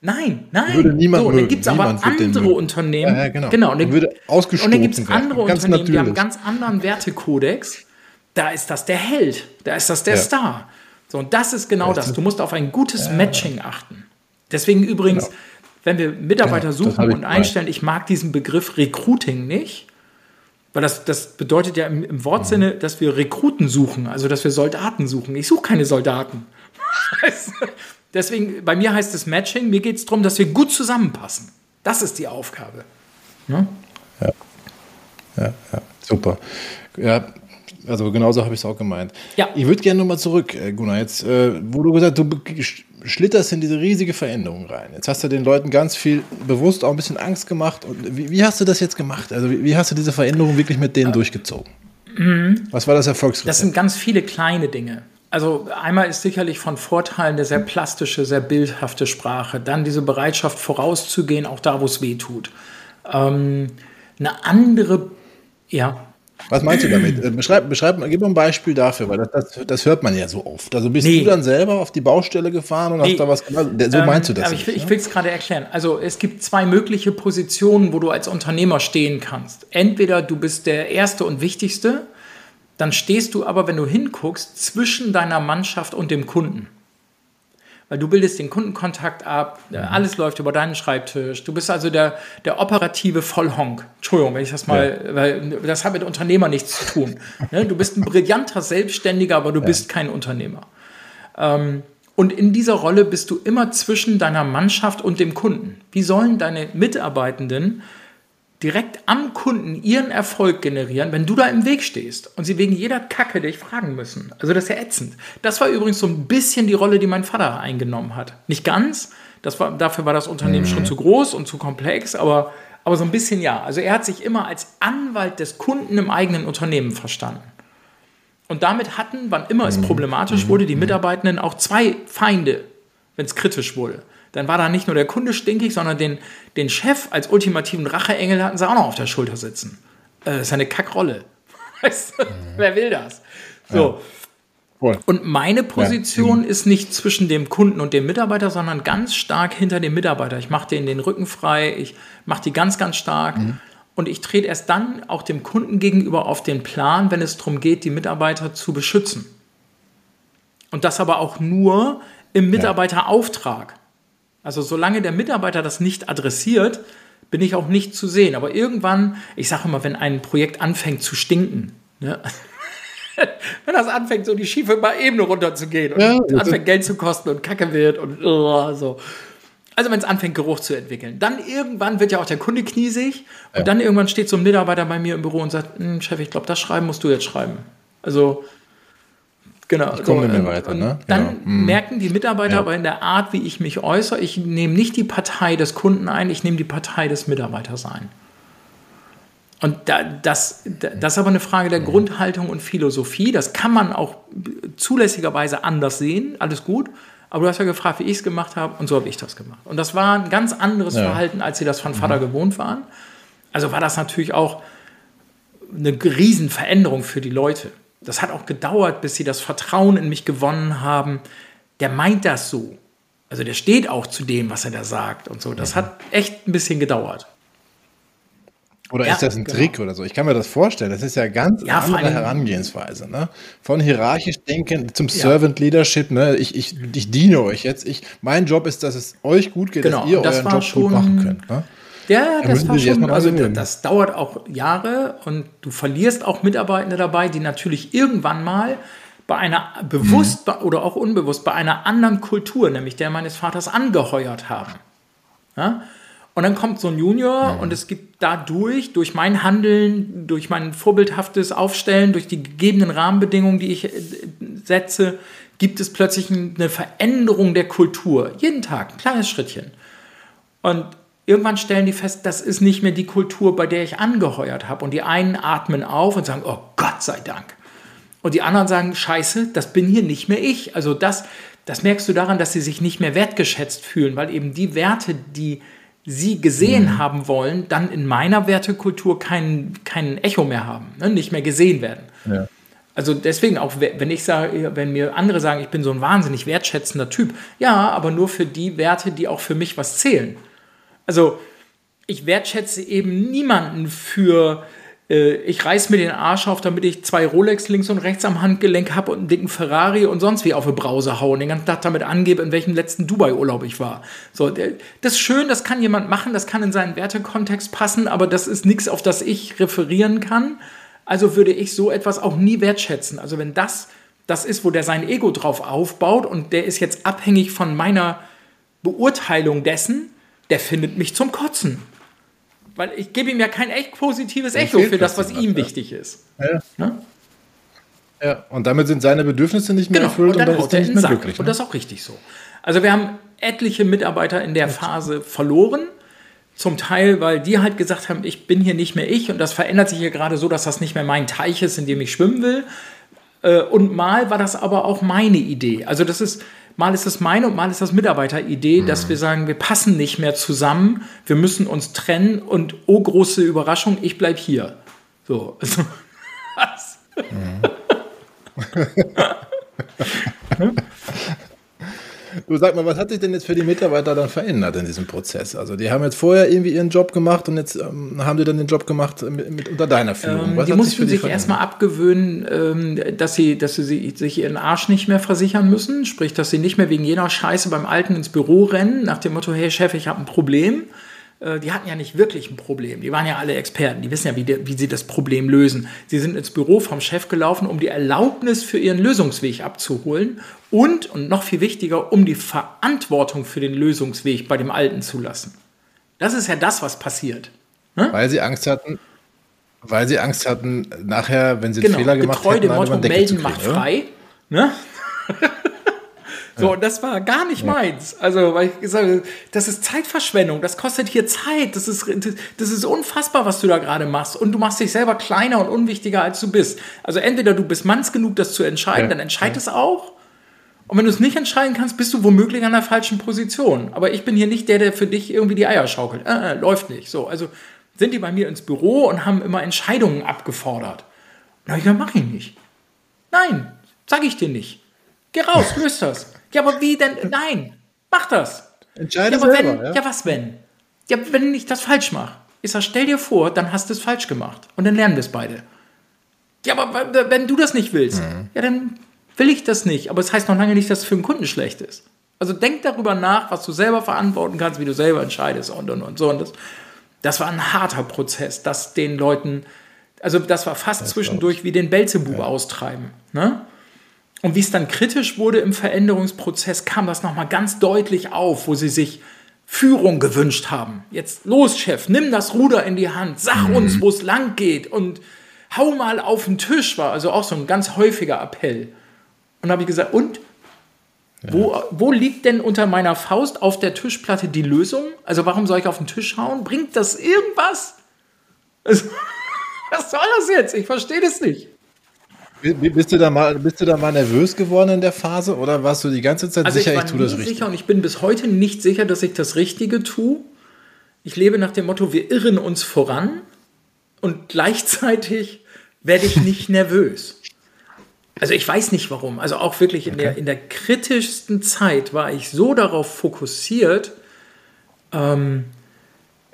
Nein, nein. Würde niemand so, und dann gibt es aber andere Unternehmen. Ja, ja, genau. genau. Und dann, würde und dann gibt es andere Unternehmen, natürlich. die haben einen ganz anderen Wertekodex da ist das der Held, da ist das der ja. Star. So, und das ist genau das. Du musst auf ein gutes ja. Matching achten. Deswegen übrigens, genau. wenn wir Mitarbeiter genau, suchen und einstellen, ich mag diesen Begriff Recruiting nicht, weil das, das bedeutet ja im, im Wortsinne, mhm. dass wir Rekruten suchen, also dass wir Soldaten suchen. Ich suche keine Soldaten. Deswegen, bei mir heißt es Matching, mir geht es darum, dass wir gut zusammenpassen. Das ist die Aufgabe. Ja, ja, ja, ja. super. Ja, also genauso habe ich es auch gemeint. Ja. Ich würde gerne nochmal zurück, äh, Gunnar, jetzt, äh, wo du gesagt hast, du schlitterst in diese riesige Veränderung rein. Jetzt hast du den Leuten ganz viel bewusst auch ein bisschen Angst gemacht. Und wie, wie hast du das jetzt gemacht? Also wie, wie, hast du diese Veränderung wirklich mit denen durchgezogen? Mhm. Was war das Erfolgsrezept? Das sind ganz viele kleine Dinge. Also einmal ist sicherlich von Vorteilen eine sehr plastische, sehr bildhafte Sprache. Dann diese Bereitschaft vorauszugehen, auch da, wo es weh tut. Ähm, eine andere, ja, Was meinst du damit? Äh, beschreib, beschreib, gib mal ein Beispiel dafür, weil das, das, das hört man ja so oft. Also bist nee. du dann selber auf die Baustelle gefahren und nee. hast da was gemacht? So ähm, meinst du das? Aber ich, ich will es gerade erklären. Also es gibt zwei mögliche Positionen, wo du als Unternehmer stehen kannst. Entweder du bist der Erste und Wichtigste, dann stehst du aber, wenn du hinguckst, zwischen deiner Mannschaft und dem Kunden weil du bildest den Kundenkontakt ab, mhm. alles läuft über deinen Schreibtisch. Du bist also der, der operative Vollhonk. Entschuldigung, wenn ich das mal, ja. weil das hat mit Unternehmer nichts zu tun. ne? Du bist ein brillanter Selbstständiger, aber du ja. bist kein Unternehmer. Ähm, und in dieser Rolle bist du immer zwischen deiner Mannschaft und dem Kunden. Wie sollen deine Mitarbeitenden direkt am Kunden ihren Erfolg generieren, wenn du da im Weg stehst und sie wegen jeder Kacke dich fragen müssen. Also das ist ja ätzend. Das war übrigens so ein bisschen die Rolle, die mein Vater eingenommen hat. Nicht ganz, das war, dafür war das Unternehmen mhm. schon zu groß und zu komplex, aber, aber so ein bisschen ja. Also er hat sich immer als Anwalt des Kunden im eigenen Unternehmen verstanden. Und damit hatten, wann immer es mhm. problematisch mhm. wurde, die mhm. Mitarbeitenden auch zwei Feinde, wenn es kritisch wurde dann war da nicht nur der Kunde stinkig, sondern den, den Chef als ultimativen Racheengel hatten sie auch noch auf der Schulter sitzen. Äh, das ist eine Kackrolle. Weißt du? Mhm. Wer will das? So. Ja. Und meine Position ja. ist nicht zwischen dem Kunden und dem Mitarbeiter, sondern ganz stark hinter dem Mitarbeiter. Ich mache denen den Rücken frei, ich mache die ganz, ganz stark. Mhm. Und ich trete erst dann auch dem Kunden gegenüber auf den Plan, wenn es darum geht, die Mitarbeiter zu beschützen. Und das aber auch nur im Mitarbeiterauftrag. Also solange der Mitarbeiter das nicht adressiert, bin ich auch nicht zu sehen. Aber irgendwann, ich sage immer, wenn ein Projekt anfängt zu stinken, ne? wenn das anfängt, so die schiefe Ebene runterzugehen und ja, anfängt Geld zu kosten und Kacke wird und uh, so. Also wenn es anfängt, Geruch zu entwickeln. Dann irgendwann wird ja auch der Kunde kniesig und ja. dann irgendwann steht so ein Mitarbeiter bei mir im Büro und sagt, hm, Chef, ich glaube, das Schreiben musst du jetzt schreiben. Also Genau. Ich komme so, nicht weiter, ne? Dann genau. Mhm. merken die Mitarbeiter ja. aber in der Art, wie ich mich äußere, ich nehme nicht die Partei des Kunden ein, ich nehme die Partei des Mitarbeiters ein. Und da, das, das ist aber eine Frage der mhm. Grundhaltung und Philosophie. Das kann man auch zulässigerweise anders sehen, alles gut. Aber du hast ja gefragt, wie ich es gemacht habe, und so habe ich das gemacht. Und das war ein ganz anderes ja. Verhalten, als sie das von Vater mhm. gewohnt waren. Also war das natürlich auch eine Riesenveränderung für die Leute das hat auch gedauert, bis sie das Vertrauen in mich gewonnen haben. Der meint das so. Also der steht auch zu dem, was er da sagt und so. Das hat echt ein bisschen gedauert. Oder ja, ist das ein genau. Trick oder so? Ich kann mir das vorstellen. Das ist ja ganz ja, andere Herangehensweise. Ne? Von hierarchisch denken zum ja. Servant Leadership. Ne? Ich, ich, ich diene euch jetzt. Ich, mein Job ist, dass es euch gut geht, genau. dass ihr das euren Job gut machen könnt. Ne? Ja, das war schon, also das dauert auch Jahre und du verlierst auch Mitarbeitende dabei, die natürlich irgendwann mal bei einer bewusst mhm. oder auch unbewusst bei einer anderen Kultur, nämlich der meines Vaters, angeheuert haben. Ja? Und dann kommt so ein Junior mhm. und es gibt dadurch, durch mein Handeln, durch mein vorbildhaftes Aufstellen, durch die gegebenen Rahmenbedingungen, die ich äh, setze, gibt es plötzlich eine Veränderung der Kultur. Jeden Tag, ein kleines Schrittchen. Und irgendwann stellen die fest, das ist nicht mehr die Kultur, bei der ich angeheuert habe. Und die einen atmen auf und sagen, oh Gott sei Dank. Und die anderen sagen, scheiße, das bin hier nicht mehr ich. Also das, das merkst du daran, dass sie sich nicht mehr wertgeschätzt fühlen, weil eben die Werte, die sie gesehen mhm. haben wollen, dann in meiner Wertekultur kein, kein Echo mehr haben, ne? nicht mehr gesehen werden. Ja. Also deswegen auch, wenn ich sage, wenn mir andere sagen, ich bin so ein wahnsinnig wertschätzender Typ, ja, aber nur für die Werte, die auch für mich was zählen. Also ich wertschätze eben niemanden für, äh, ich reiß mir den Arsch auf, damit ich zwei Rolex links und rechts am Handgelenk habe und einen dicken Ferrari und sonst wie auf die Brause haue und den ganzen Tag damit angebe, in welchem letzten Dubai-Urlaub ich war. So, das ist schön, das kann jemand machen, das kann in seinen Wertekontext passen, aber das ist nichts, auf das ich referieren kann. Also würde ich so etwas auch nie wertschätzen. Also wenn das das ist, wo der sein Ego drauf aufbaut und der ist jetzt abhängig von meiner Beurteilung dessen, der findet mich zum Kotzen. Weil ich gebe ihm ja kein echt positives Echo für das, was ihm wichtig ist. Ja. Ne? ja. und damit sind seine Bedürfnisse nicht mehr genau. erfüllt und dann, und dann ist er nicht mehr glücklich. Ne? Und das ist auch richtig so. Also wir haben etliche Mitarbeiter in der Phase verloren. Zum Teil, weil die halt gesagt haben, ich bin hier nicht mehr ich und das verändert sich hier gerade so, dass das nicht mehr mein Teich ist, in dem ich schwimmen will. Äh, und mal war das aber auch meine Idee. Also das ist, mal ist es meine und mal ist das Mitarbeiteridee, mhm. dass wir sagen, wir passen nicht mehr zusammen, wir müssen uns trennen und oh große Überraschung, ich bleibe hier. So. Du sag mal, was hat sich denn jetzt für die Mitarbeiter dann verändert in diesem Prozess? Also die haben jetzt vorher irgendwie ihren Job gemacht und jetzt ähm, haben die dann den Job gemacht mit, mit unter deiner Führung. Ähm, die mussten sich, sich erstmal abgewöhnen, ähm, dass sie, dass sie sich ihren Arsch nicht mehr versichern müssen, sprich, dass sie nicht mehr wegen jener Scheiße beim Alten ins Büro rennen, nach dem Motto, hey Chef, ich habe ein Problem die hatten ja nicht wirklich ein Problem. Die waren ja alle Experten. Die wissen ja, wie, die, wie, sie das Problem lösen. Sie sind ins Büro vom Chef gelaufen, um die Erlaubnis für ihren Lösungsweg abzuholen und, und noch viel wichtiger, um die Verantwortung für den Lösungsweg bei dem Alten zu lassen. Das ist ja das, was passiert. Ne? Weil sie Angst hatten, weil sie Angst hatten, nachher, wenn sie genau, einen Fehler gemacht hätten, dem Motto, melden macht frei. Ne? So, ja. und das war gar nicht ja. meins. Also, weil ich gesagt habe, das ist Zeitverschwendung, das kostet hier Zeit, das ist, das ist unfassbar, was du da gerade machst. Und du machst dich selber kleiner und unwichtiger, als du bist. Also, entweder du bist manns genug, das zu entscheiden, ja. dann entscheid es auch. Und wenn du es nicht entscheiden kannst, bist du womöglich an der falschen Position. Aber ich bin hier nicht der, der für dich irgendwie die Eier schaukelt. Äh, äh, läuft nicht. So, also sind die bei mir ins Büro und haben immer Entscheidungen abgefordert. Na, ja, mach ich nicht. Nein, sag ich dir nicht. Geh raus, löst das. Ja, aber wie denn? Nein, mach das. Entscheide ja, selber, wenn, ja? ja, was wenn? Ja, wenn ich das falsch mache. Ich sag, stell dir vor, dann hast du es falsch gemacht. Und dann lernen wir es beide. Ja, aber wenn du das nicht willst, mhm. ja, dann will ich das nicht. Aber es das heißt noch lange nicht, dass es für den Kunden schlecht ist. Also denk darüber nach, was du selber verantworten kannst, wie du selber entscheidest und und und so. Und das, das war ein harter Prozess, dass den Leuten, also das war fast das zwischendurch wie den Belzebub ja. austreiben. Ne? Und wie es dann kritisch wurde im Veränderungsprozess, kam das nochmal ganz deutlich auf, wo sie sich Führung gewünscht haben. Jetzt los, Chef, nimm das Ruder in die Hand, sag mhm. uns, wo es lang geht und hau mal auf den Tisch, war also auch so ein ganz häufiger Appell. Und habe ich gesagt, und? Ja. Wo, wo liegt denn unter meiner Faust auf der Tischplatte die Lösung? Also warum soll ich auf den Tisch hauen? Bringt das irgendwas? Also, was soll das jetzt? Ich verstehe das nicht. Bist du, da mal, bist du da mal nervös geworden in der Phase oder warst du die ganze Zeit also sicher, ich, ich tue das richtig? Sicher und ich bin bis heute nicht sicher, dass ich das Richtige tue. Ich lebe nach dem Motto, wir irren uns voran und gleichzeitig werde ich nicht nervös. Also ich weiß nicht warum. Also auch wirklich in, okay. der, in der kritischsten Zeit war ich so darauf fokussiert, ähm,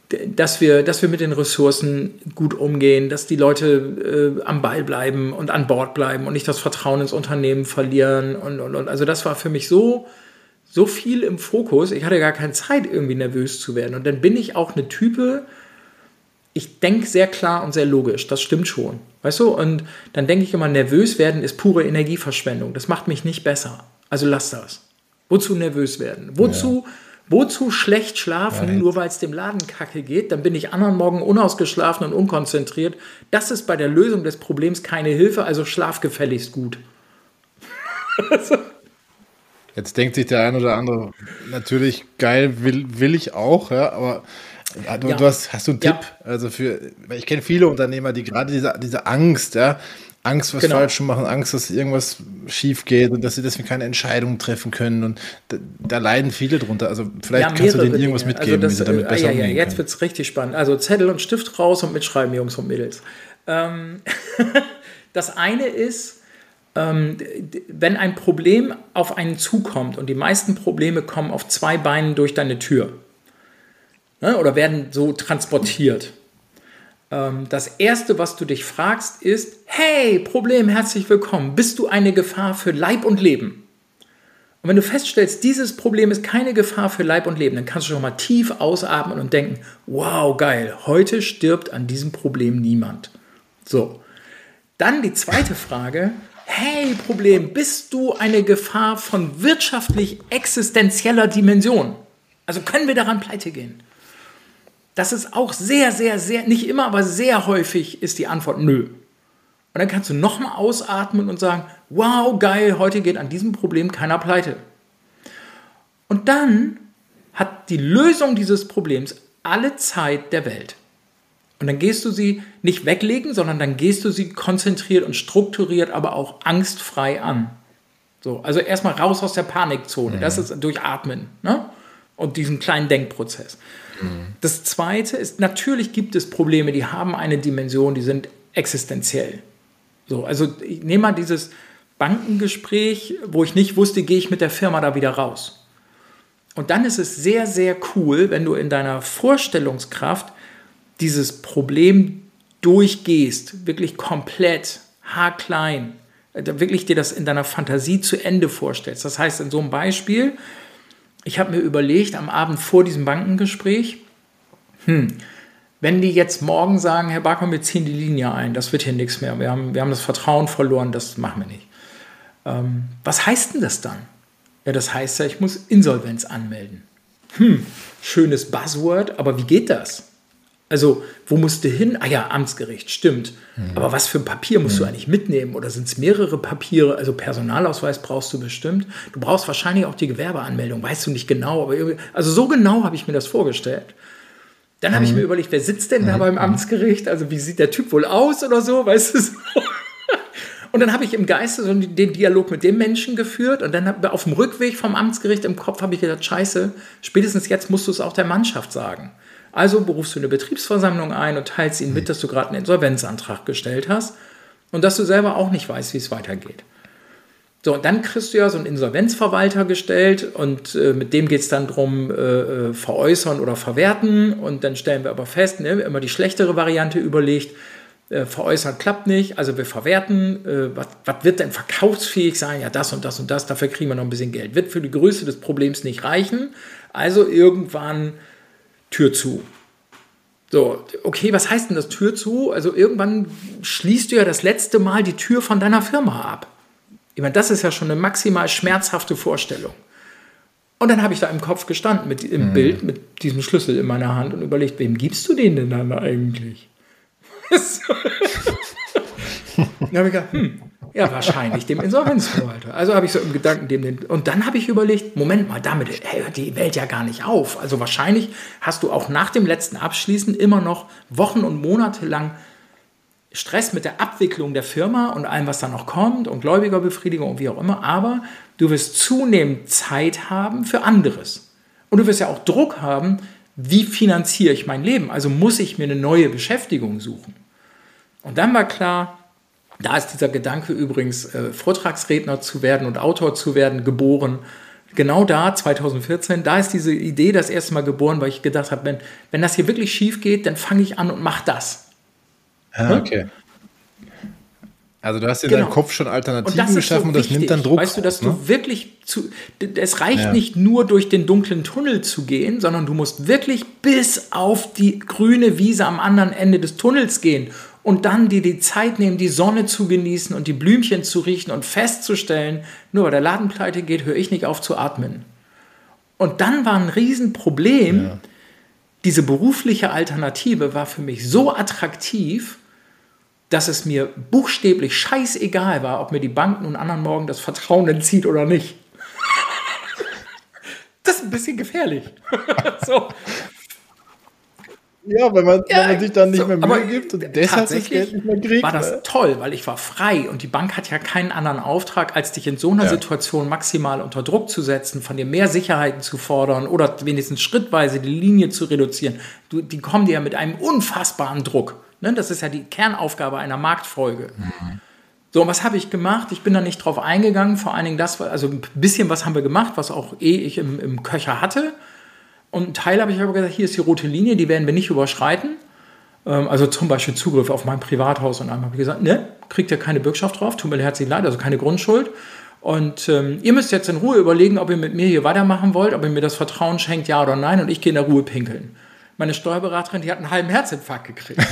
dass wir, dass wir mit den Ressourcen gut umgehen, dass die Leute äh, am Ball bleiben und an Bord bleiben und nicht das Vertrauen ins Unternehmen verlieren. Und, und, und also das war für mich so, so viel im Fokus. Ich hatte gar keine Zeit, irgendwie nervös zu werden. Und dann bin ich auch eine Type, ich denke sehr klar und sehr logisch. Das stimmt schon. Weißt du? Und dann denke ich immer, nervös werden ist pure Energieverschwendung. Das macht mich nicht besser. Also lass das. Wozu nervös werden? Wozu. Ja Wozu schlecht schlafen, right. nur weil es dem Laden kacke geht? Dann bin ich anderen Morgen unausgeschlafen und unkonzentriert. Das ist bei der Lösung des Problems keine Hilfe, also schlaf gefälligst gut. Jetzt denkt sich der ein oder andere, natürlich geil, will, will ich auch, ja, aber du, ja. du hast, hast du einen Tipp? Ja. Also für, ich kenne viele Unternehmer, die gerade diese, diese Angst, ja, Angst, was genau. falsch zu machen, Angst, dass irgendwas schief geht und dass sie deswegen keine Entscheidungen treffen können. Und da, da leiden viele drunter. Also vielleicht ja, kannst du denen irgendwas Dinge. mitgeben, also das, wie sie damit äh, besser ja, ja, umgehen Jetzt wird es richtig spannend. Also Zettel und Stift raus und mitschreiben, Jungs und Mädels. Ähm, das eine ist, ähm, wenn ein Problem auf einen zukommt und die meisten Probleme kommen auf zwei Beinen durch deine Tür ne, oder werden so transportiert das Erste, was du dich fragst, ist, hey, Problem, herzlich willkommen, bist du eine Gefahr für Leib und Leben? Und wenn du feststellst, dieses Problem ist keine Gefahr für Leib und Leben, dann kannst du schon mal tief ausatmen und denken, wow, geil, heute stirbt an diesem Problem niemand. So, dann die zweite Frage, hey, Problem, bist du eine Gefahr von wirtschaftlich existenzieller Dimension? Also können wir daran pleite gehen? Das ist auch sehr, sehr, sehr, nicht immer, aber sehr häufig ist die Antwort nö. Und dann kannst du nochmal ausatmen und sagen, wow, geil, heute geht an diesem Problem keiner pleite. Und dann hat die Lösung dieses Problems alle Zeit der Welt. Und dann gehst du sie nicht weglegen, sondern dann gehst du sie konzentriert und strukturiert, aber auch angstfrei an. So, also erstmal raus aus der Panikzone. Mhm. Das ist durchatmen. Ne? Und diesen kleinen Denkprozess. Das Zweite ist, natürlich gibt es Probleme, die haben eine Dimension, die sind existenziell. So, also ich nehme mal dieses Bankengespräch, wo ich nicht wusste, gehe ich mit der Firma da wieder raus. Und dann ist es sehr, sehr cool, wenn du in deiner Vorstellungskraft dieses Problem durchgehst, wirklich komplett, haarklein, äh, wirklich dir das in deiner Fantasie zu Ende vorstellst. Das heißt, in so einem Beispiel, ich habe mir überlegt, am Abend vor diesem Bankengespräch, hm, wenn die jetzt morgen sagen, Herr Barker, wir ziehen die Linie ein, das wird hier nichts mehr, wir haben, wir haben das Vertrauen verloren, das machen wir nicht. Ähm, was heißt denn das dann? Ja, das heißt ja, ich muss Insolvenz anmelden. Hm, schönes Buzzword, aber wie geht das? Also, wo musst du hin? Ah ja, Amtsgericht, stimmt. Mhm. Aber was für ein Papier musst mhm. du eigentlich mitnehmen? Oder sind es mehrere Papiere? Also Personalausweis brauchst du bestimmt. Du brauchst wahrscheinlich auch die Gewerbeanmeldung, weißt du nicht genau. Aber also so genau habe ich mir das vorgestellt. Dann habe ich mir mhm. überlegt, wer sitzt denn da mhm. beim mhm. Amtsgericht? Also wie sieht der Typ wohl aus oder so, weißt du so? Und dann habe ich im Geiste so den Dialog mit dem Menschen geführt und dann auf dem Rückweg vom Amtsgericht im Kopf habe ich gedacht, scheiße, spätestens jetzt musst du es auch der Mannschaft sagen. Also berufst du eine Betriebsversammlung ein und teilst ihnen mit, dass du gerade einen Insolvenzantrag gestellt hast und dass du selber auch nicht weißt, wie es weitergeht. So, und dann kriegst du ja so einen Insolvenzverwalter gestellt und äh, mit dem geht es dann darum, äh, äh, veräußern oder verwerten. Und dann stellen wir aber fest, ne, immer die schlechtere Variante überlegt, äh, veräußern klappt nicht, also wir verwerten. Äh, was, was wird denn verkaufsfähig sein? Ja, das und das und das, dafür kriegen wir noch ein bisschen Geld. Wird für die Größe des Problems nicht reichen. Also irgendwann Tür zu. So, okay, was heißt denn das Tür zu? Also irgendwann schließt du ja das letzte Mal die Tür von deiner Firma ab. Ich meine, das ist ja schon eine maximal schmerzhafte Vorstellung. Und dann habe ich da im Kopf gestanden mit im mhm. Bild mit diesem Schlüssel in meiner Hand und überlegt, wem gibst du den denn dann eigentlich? dann habe ich gedacht, hm, ja, wahrscheinlich dem Insolvenzverwalter. Also habe ich so im Gedanken dem den. Und dann habe ich überlegt, Moment mal, damit hört die Welt ja gar nicht auf. Also wahrscheinlich hast du auch nach dem letzten Abschließen immer noch Wochen und Monate lang Stress mit der Abwicklung der Firma und allem, was da noch kommt und Gläubigerbefriedigung und wie auch immer. Aber du wirst zunehmend Zeit haben für anderes. Und du wirst ja auch Druck haben, wie finanziere ich mein Leben? Also muss ich mir eine neue Beschäftigung suchen. Und dann war klar, da ist dieser Gedanke übrigens, äh, Vortragsredner zu werden und Autor zu werden, geboren. Genau da, 2014, da ist diese Idee das erste Mal geboren, weil ich gedacht habe, wenn, wenn das hier wirklich schief geht, dann fange ich an und mache das. Ah, okay. Also du hast dir genau. deinem Kopf schon Alternativen und geschaffen so und das wichtig, nimmt dann Druck. Weißt du, dass ne? du wirklich zu. Es reicht ja. nicht nur durch den dunklen Tunnel zu gehen, sondern du musst wirklich bis auf die grüne Wiese am anderen Ende des Tunnels gehen und dann dir die Zeit nehmen, die Sonne zu genießen und die Blümchen zu riechen und festzustellen, nur weil der Laden pleite geht, höre ich nicht auf zu atmen. Und dann war ein Riesenproblem, ja. diese berufliche Alternative war für mich so attraktiv, dass es mir buchstäblich scheißegal war, ob mir die Bank nun anderen Morgen das Vertrauen entzieht oder nicht. Das ist ein bisschen gefährlich. so. Ja, wenn man, ja, wenn man sich dann nicht so, mehr Mühe gibt und deshalb das Geld nicht mehr kriegt. War das ne? toll, weil ich war frei und die Bank hat ja keinen anderen Auftrag, als dich in so einer ja. Situation maximal unter Druck zu setzen, von dir mehr Sicherheiten zu fordern oder wenigstens schrittweise die Linie zu reduzieren. Du, die kommen dir ja mit einem unfassbaren Druck. Ne? Das ist ja die Kernaufgabe einer Marktfolge. Mhm. So, und was habe ich gemacht? Ich bin da nicht drauf eingegangen. Vor allen Dingen das, also ein bisschen was haben wir gemacht, was auch eh ich im, im Köcher hatte. Und einen Teil habe ich aber gesagt, hier ist die rote Linie, die werden wir nicht überschreiten. Ähm, also zum Beispiel Zugriff auf mein Privathaus. Und einmal habe ich gesagt, ne, kriegt ihr keine Bürgschaft drauf, tut mir herzlich leid, also keine Grundschuld. Und ähm, ihr müsst jetzt in Ruhe überlegen, ob ihr mit mir hier weitermachen wollt, ob ihr mir das Vertrauen schenkt, ja oder nein. Und ich gehe in der Ruhe pinkeln. Meine Steuerberaterin, die hat einen halben Herzinfarkt gekriegt.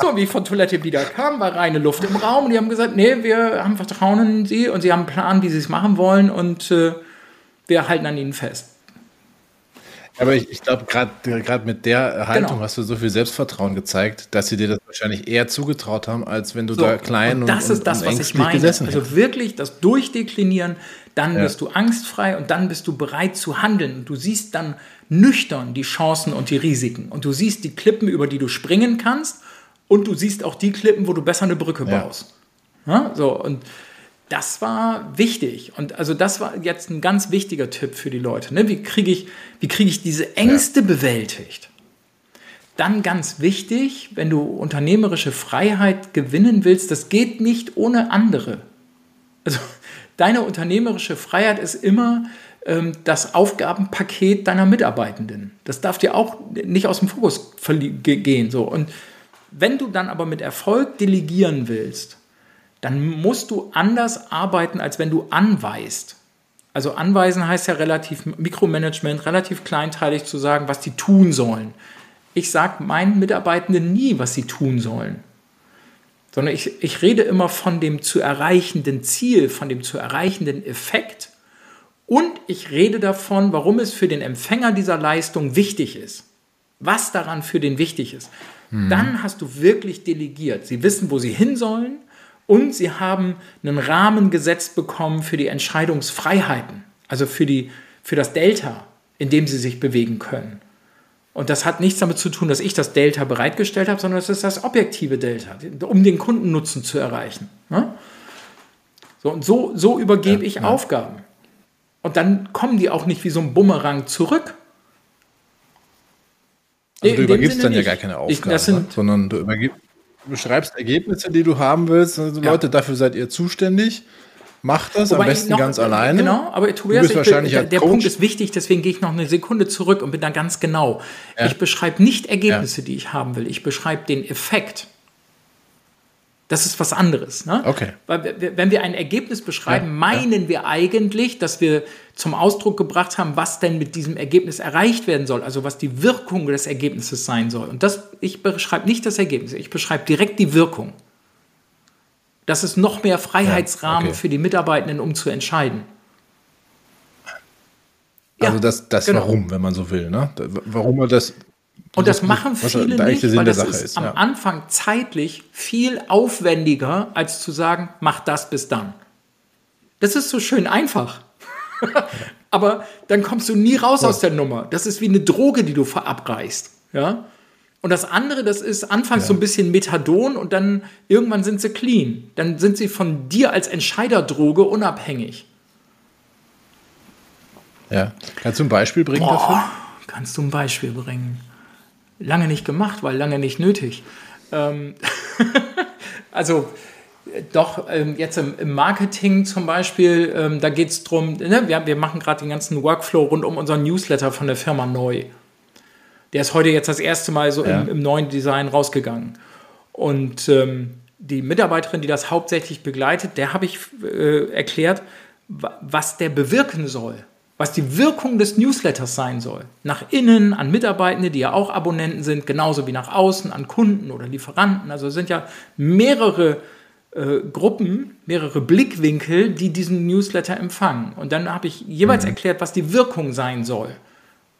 so, wie ich von Toilette wieder kam, war reine Luft im Raum. Und die haben gesagt, nee, wir haben Vertrauen in sie und sie haben einen Plan, wie sie es machen wollen. Und äh, wir halten an ihnen fest. Aber ich, ich glaube, gerade mit der Haltung genau. hast du so viel Selbstvertrauen gezeigt, dass sie dir das wahrscheinlich eher zugetraut haben, als wenn du so, da klein und, und das ist das, was ich meine. Also wirklich das Durchdeklinieren, dann ja. bist du angstfrei und dann bist du bereit zu handeln. Du siehst dann nüchtern die Chancen und die Risiken. Und du siehst die Klippen, über die du springen kannst und du siehst auch die Klippen, wo du besser eine Brücke baust. Ja. Ja, so, und das war wichtig. Und also das war jetzt ein ganz wichtiger Tipp für die Leute. Ne? Wie kriege ich, wie kriege ich diese Ängste ja. bewältigt? dann ganz wichtig, wenn du unternehmerische Freiheit gewinnen willst, das geht nicht ohne andere. Also deine unternehmerische Freiheit ist immer ähm, das Aufgabenpaket deiner Mitarbeitenden. Das darf dir auch nicht aus dem Fokus gehen. So. Und wenn du dann aber mit Erfolg delegieren willst, dann musst du anders arbeiten, als wenn du anweist. Also anweisen heißt ja relativ Mikromanagement, relativ kleinteilig zu sagen, was die tun sollen. Ich sage meinen Mitarbeitenden nie, was sie tun sollen, sondern ich, ich rede immer von dem zu erreichenden Ziel, von dem zu erreichenden Effekt und ich rede davon, warum es für den Empfänger dieser Leistung wichtig ist, was daran für den wichtig ist. Mhm. Dann hast du wirklich delegiert. Sie wissen, wo sie hin sollen und sie haben einen Rahmen gesetzt bekommen für die Entscheidungsfreiheiten, also für, die, für das Delta, in dem sie sich bewegen können. Und das hat nichts damit zu tun, dass ich das Delta bereitgestellt habe, sondern es ist das objektive Delta, um den Kundennutzen zu erreichen. Ne? So, und so, so übergebe ja, ich ja. Aufgaben. Und dann kommen die auch nicht wie so ein Bumerang zurück. Also du übergibst dann nicht. ja gar keine Aufgaben, ich, sind, sondern du übergibst, du beschreibst Ergebnisse, die du haben willst. Also ja. Leute, dafür seid ihr zuständig. Macht das Wobei am besten noch, ganz alleine. Genau, aber Tobias, bin, der, der Punkt ist wichtig, deswegen gehe ich noch eine Sekunde zurück und bin da ganz genau. Ja. Ich beschreibe nicht Ergebnisse, ja. die ich haben will. Ich beschreibe den Effekt. Das ist was anderes. Ne? Okay. Weil wenn wir ein Ergebnis beschreiben, ja, meinen ja. wir eigentlich, dass wir zum Ausdruck gebracht haben, was denn mit diesem Ergebnis erreicht werden soll, also was die Wirkung des Ergebnisses sein soll. Und das, ich beschreibe nicht das Ergebnis, ich beschreibe direkt die Wirkung. Das ist noch mehr Freiheitsrahmen ja, okay. für die Mitarbeitenden, um zu entscheiden. Also das, das genau. Warum, wenn man so will, ne? Warum man das und das machen viele nicht, weil das ist, ist, am ja. Anfang zeitlich viel aufwendiger, als zu sagen, mach das bis dann. Das ist so schön einfach. Aber dann kommst du nie raus ja. aus der Nummer. Das ist wie eine Droge, die du verabreichst. Ja? Und das andere, das ist anfangs ja. so ein bisschen Methadon und dann irgendwann sind sie clean. Dann sind sie von dir als Entscheiderdroge unabhängig. Ja. Kannst du ein Beispiel bringen Boah, dafür? Kannst du ein Beispiel bringen? Lange nicht gemacht, weil lange nicht nötig. Ähm also doch, ähm, jetzt im, im, Marketing zum Beispiel, ähm, da geht es darum, ne, wir, wir machen gerade den ganzen Workflow rund um unseren Newsletter von der Firma neu. Der ist heute jetzt das erste Mal so ja. im, im, neuen Design rausgegangen. Und ähm, die Mitarbeiterin, die das hauptsächlich begleitet, der habe ich äh, erklärt, was der bewirken soll was die Wirkung des Newsletters sein soll. Nach innen, an Mitarbeitende, die ja auch Abonnenten sind, genauso wie nach außen, an Kunden oder Lieferanten. Also es sind ja mehrere äh, Gruppen, mehrere Blickwinkel, die diesen Newsletter empfangen. Und dann habe ich jeweils mhm. erklärt, was die Wirkung sein soll.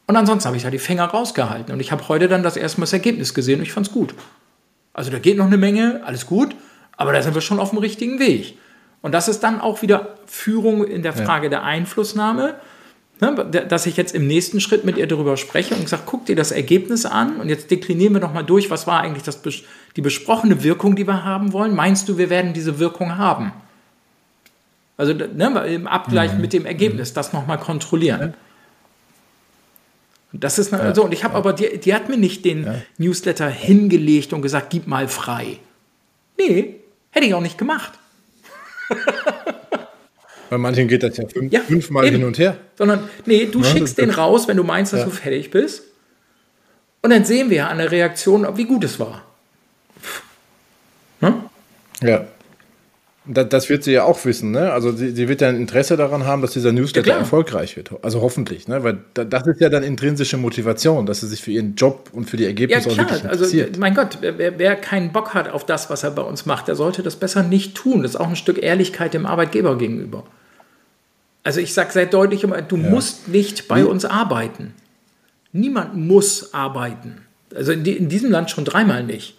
Und ansonsten habe ich da die Finger rausgehalten. Und ich habe heute dann das erste Mal das Ergebnis gesehen und ich fand es gut. Also da geht noch eine Menge, alles gut, aber da sind wir schon auf dem richtigen Weg. Und das ist dann auch wieder Führung in der Frage ja. der Einflussnahme ne, dass ich jetzt im nächsten Schritt mit ihr darüber spreche und sage, guck dir das Ergebnis an und jetzt deklinieren wir noch mal durch, was war eigentlich das, die besprochene Wirkung, die wir haben wollen. Meinst du, wir werden diese Wirkung haben? Also ne, im Abgleich mhm. mit dem Ergebnis, das noch mal kontrollieren. Das ist eine, also, und ich habe aber, die, die hat mir nicht den ja. Newsletter hingelegt und gesagt, gib mal frei. Nee, hätte ich auch nicht gemacht. Bei manchen geht das ja, fünf, ja fünfmal eben. hin und her. Sondern, nee, du ja, schickst den raus, wenn du meinst, dass ja. du fertig bist. Und dann sehen wir an der Reaktion, wie gut es war. Hm? Ja. Das wird sie ja auch wissen, ne? Also sie, sie wird ja ein Interesse daran haben, dass dieser Newsletter ja, erfolgreich wird. Also hoffentlich, ne? Weil das ist ja dann intrinsische Motivation, dass sie sich für ihren Job und für die Ergebnisse ja, klar. auch wirklich also, interessiert. Also, mein Gott, wer, wer, keinen Bock hat auf das, was er bei uns macht, der sollte das besser nicht tun. Das ist auch ein Stück Ehrlichkeit dem Arbeitgeber gegenüber. Also ich sage sehr deutlich immer, du ja. musst nicht bei uns arbeiten. Niemand muss arbeiten. Also in, die, in, diesem Land schon dreimal nicht.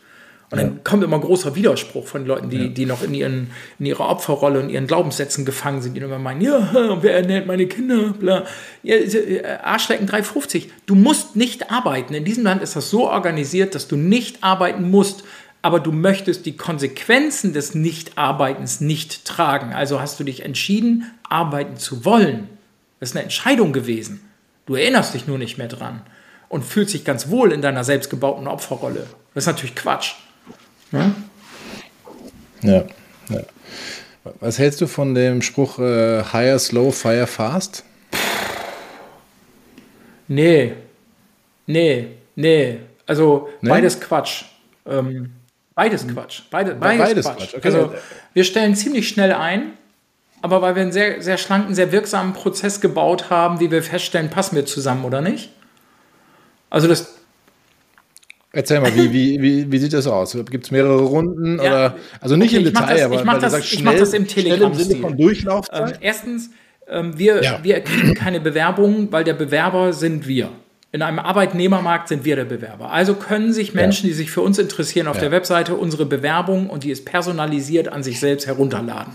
Und ja. dann kommt immer großer Widerspruch von Leuten, die, ja. die noch in, ihren, in ihrer Opferrolle und ihren Glaubenssätzen gefangen sind, die immer meinen, ja, wer ernährt meine Kinder, bla. Ja, äh, Arschlecken 350. Du musst nicht arbeiten. In diesem Land ist das so organisiert, dass du nicht arbeiten musst aber du möchtest die Konsequenzen des Nichtarbeitens nicht tragen. Also hast du dich entschieden, arbeiten zu wollen. Das ist eine Entscheidung gewesen. Du erinnerst dich nur nicht mehr dran. und fühlt sich ganz wohl in deiner selbstgebauten Opferrolle. Das ist natürlich Quatsch. Ja? Ja, ja. Was hältst du von dem Spruch äh, Hire Slow, Fire Fast? Nee, nee, nee. Also nee? beides Quatsch. Ähm, beides Quatsch. Beide, beides, beides Quatsch. Quatsch. Okay. Also wir stellen ziemlich schnell ein, aber weil wir einen sehr, sehr schlanken, sehr wirksamen Prozess gebaut haben, wie wir feststellen, passen wir zusammen oder nicht. Also das Erzähl mal, wie, wie, wie, wie sieht das aus? Gibt es mehrere Runden? Ja. Oder, also nicht okay, im Detail, das, aber ich mache das, sagst, ich mach das im Durchlaufzeit? Ähm, erstens, ähm, wir, ja. wir kriegen keine Bewerbungen, weil der Bewerber sind wir. In einem Arbeitnehmermarkt sind wir der Bewerber. Also können sich Menschen, ja. die sich für uns interessieren, auf der Webseite unsere Bewerbung und die ist personalisiert an sich selbst herunterladen.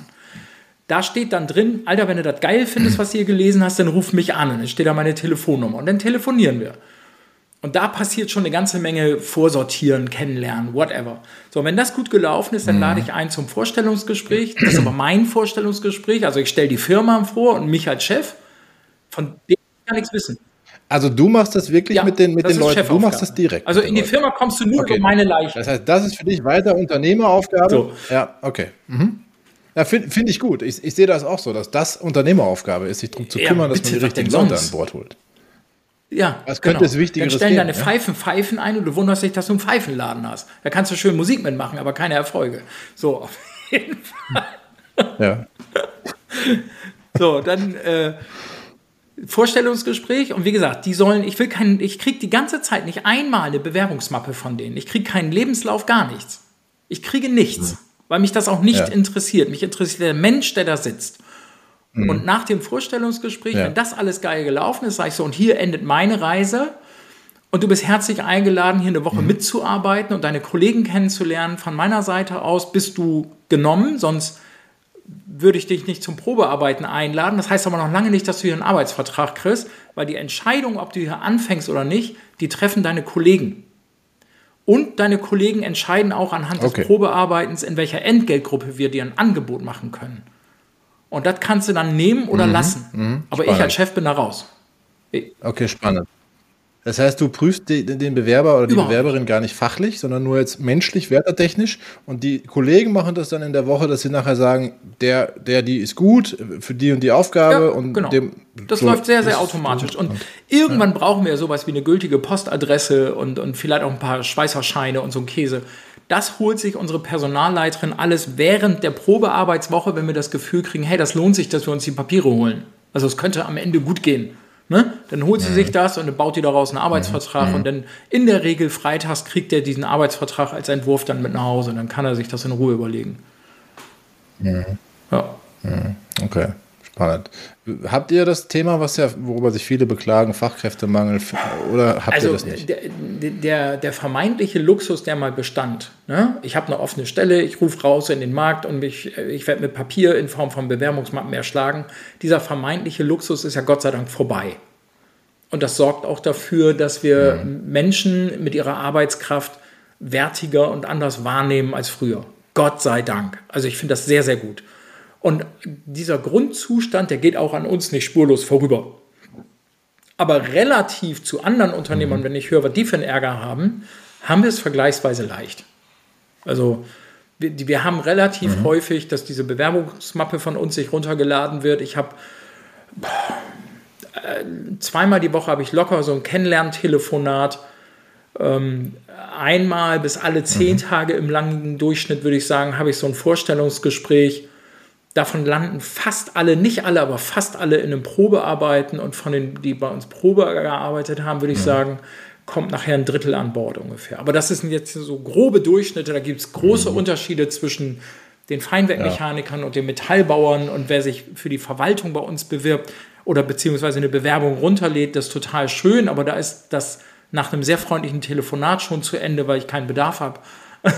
Da steht dann drin, Alter, wenn du das geil findest, was du hier gelesen hast, dann ruf mich an. Und dann steht da meine Telefonnummer und dann telefonieren wir. Und da passiert schon eine ganze Menge Vorsortieren, Kennenlernen, whatever. So, wenn das gut gelaufen ist, dann mhm. lade ich ein zum Vorstellungsgespräch. Das ist aber mein Vorstellungsgespräch. Also ich stelle die Firma vor und mich als Chef. Von dem kann nichts wissen. Also du machst das wirklich ja, mit den, mit den Leuten, du machst das direkt. Also in die Leuten. Firma kommst du nur okay. über meine Leiche. Das heißt, das ist für dich weiter Unternehmeraufgabe. So. Ja, okay. Mhm. Ja, finde find ich gut. Ich, ich sehe das auch so, dass das Unternehmeraufgabe ist, sich darum zu kümmern, ja, bitte, dass man die richtigen Leute an Bord holt. Ja, Was könnte genau. es Wichtigeres Dann stellen deine ja? Pfeifen Pfeifen ein und du wunderst dich, dass du einen Pfeifenladen hast. Da kannst du schön Musik mitmachen, aber keine Erfolge. So, auf jeden Fall. Ja. so, dann äh, Vorstellungsgespräch und wie gesagt, die sollen, ich will keinen, ich kriege die ganze Zeit nicht einmal eine Bewerbungsmappe von denen. Ich kriege keinen Lebenslauf, gar nichts. Ich kriege nichts, mhm. weil mich das auch nicht ja. interessiert. Mich interessiert der Mensch, der da sitzt. Mhm. Und nach dem Vorstellungsgespräch, ja. wenn das alles geil gelaufen ist, sage ich so, und hier endet meine Reise. Und du bist herzlich eingeladen, hier eine Woche mhm. mitzuarbeiten und deine Kollegen kennenzulernen. Von meiner Seite aus bist du genommen, sonst würde ich dich nicht zum Probearbeiten einladen. Das heißt aber noch lange nicht, dass du hier einen Arbeitsvertrag kriegst, weil die Entscheidung, ob du hier anfängst oder nicht, die treffen deine Kollegen. Und deine Kollegen entscheiden auch anhand okay. des Probearbeitens, in welcher Entgeltgruppe wir dir ein Angebot machen können. Und das kannst du dann nehmen oder mhm, lassen. Mhm, Aber ich als Chef bin da raus. Okay, spannend. Das heißt, du prüfst den Bewerber oder die Überhaupt. Bewerberin gar nicht fachlich, sondern nur jetzt menschlich, wertertechnisch. Und die Kollegen machen das dann in der Woche, dass sie nachher sagen, der, der, die ist gut für die und die Aufgabe. Ja, und genau. Dem, das so, läuft sehr, sehr automatisch. Und irgendwann ja. brauchen wir sowas wie eine gültige Postadresse und, und vielleicht auch ein paar Schweißerscheine und so ein Käse. Das holt sich unsere Personalleiterin alles während der Probearbeitswoche, wenn wir das Gefühl kriegen, hey, das lohnt sich, dass wir uns die Papiere holen. Also es könnte am Ende gut gehen. Ne? Dann holt sie mhm. sich das und dann baut die daraus einen Arbeitsvertrag mhm. und dann in der Regel freitags kriegt er diesen Arbeitsvertrag als Entwurf dann mit nach Hause und dann kann er sich das in Ruhe überlegen. Mhm. Ja. Okay. Spannend. Habt ihr das Thema, was ja, worüber sich viele beklagen, Fachkräftemangel, oder habt also ihr das nicht? Der, der, der vermeintliche Luxus, der mal bestand. Ne? Ich habe eine offene Stelle, ich rufe raus in den Markt und mich, ich werde mit Papier in Form von Bewerbungsmappen erschlagen. Dieser vermeintliche Luxus ist ja Gott sei Dank vorbei. Und das sorgt auch dafür, dass wir mhm. Menschen mit ihrer Arbeitskraft wertiger und anders wahrnehmen als früher. Gott sei Dank. Also ich finde das sehr, sehr gut. Und dieser Grundzustand, der geht auch an uns nicht spurlos vorüber. Aber relativ zu anderen Unternehmern, mhm. wenn ich höre, was die für einen Ärger haben, haben wir es vergleichsweise leicht. Also wir, wir haben relativ mhm. häufig, dass diese Bewerbungsmappe von uns sich runtergeladen wird. Ich habe äh, zweimal die Woche habe ich locker so ein Kennenlerntelefonat. Ähm, einmal bis alle zehn mhm. Tage im langen Durchschnitt, würde ich sagen, habe ich so ein Vorstellungsgespräch Davon landen fast alle, nicht alle, aber fast alle in einem Probearbeiten und von den, die bei uns Probe gearbeitet haben, würde ich mhm. sagen, kommt nachher ein Drittel an Bord ungefähr. Aber das sind jetzt so grobe Durchschnitte, da gibt es große mhm. Unterschiede zwischen den Feinwerkmechanikern ja. und den Metallbauern und wer sich für die Verwaltung bei uns bewirbt oder beziehungsweise eine Bewerbung runterlädt, das ist total schön, aber da ist das nach einem sehr freundlichen Telefonat schon zu Ende, weil ich keinen Bedarf habe.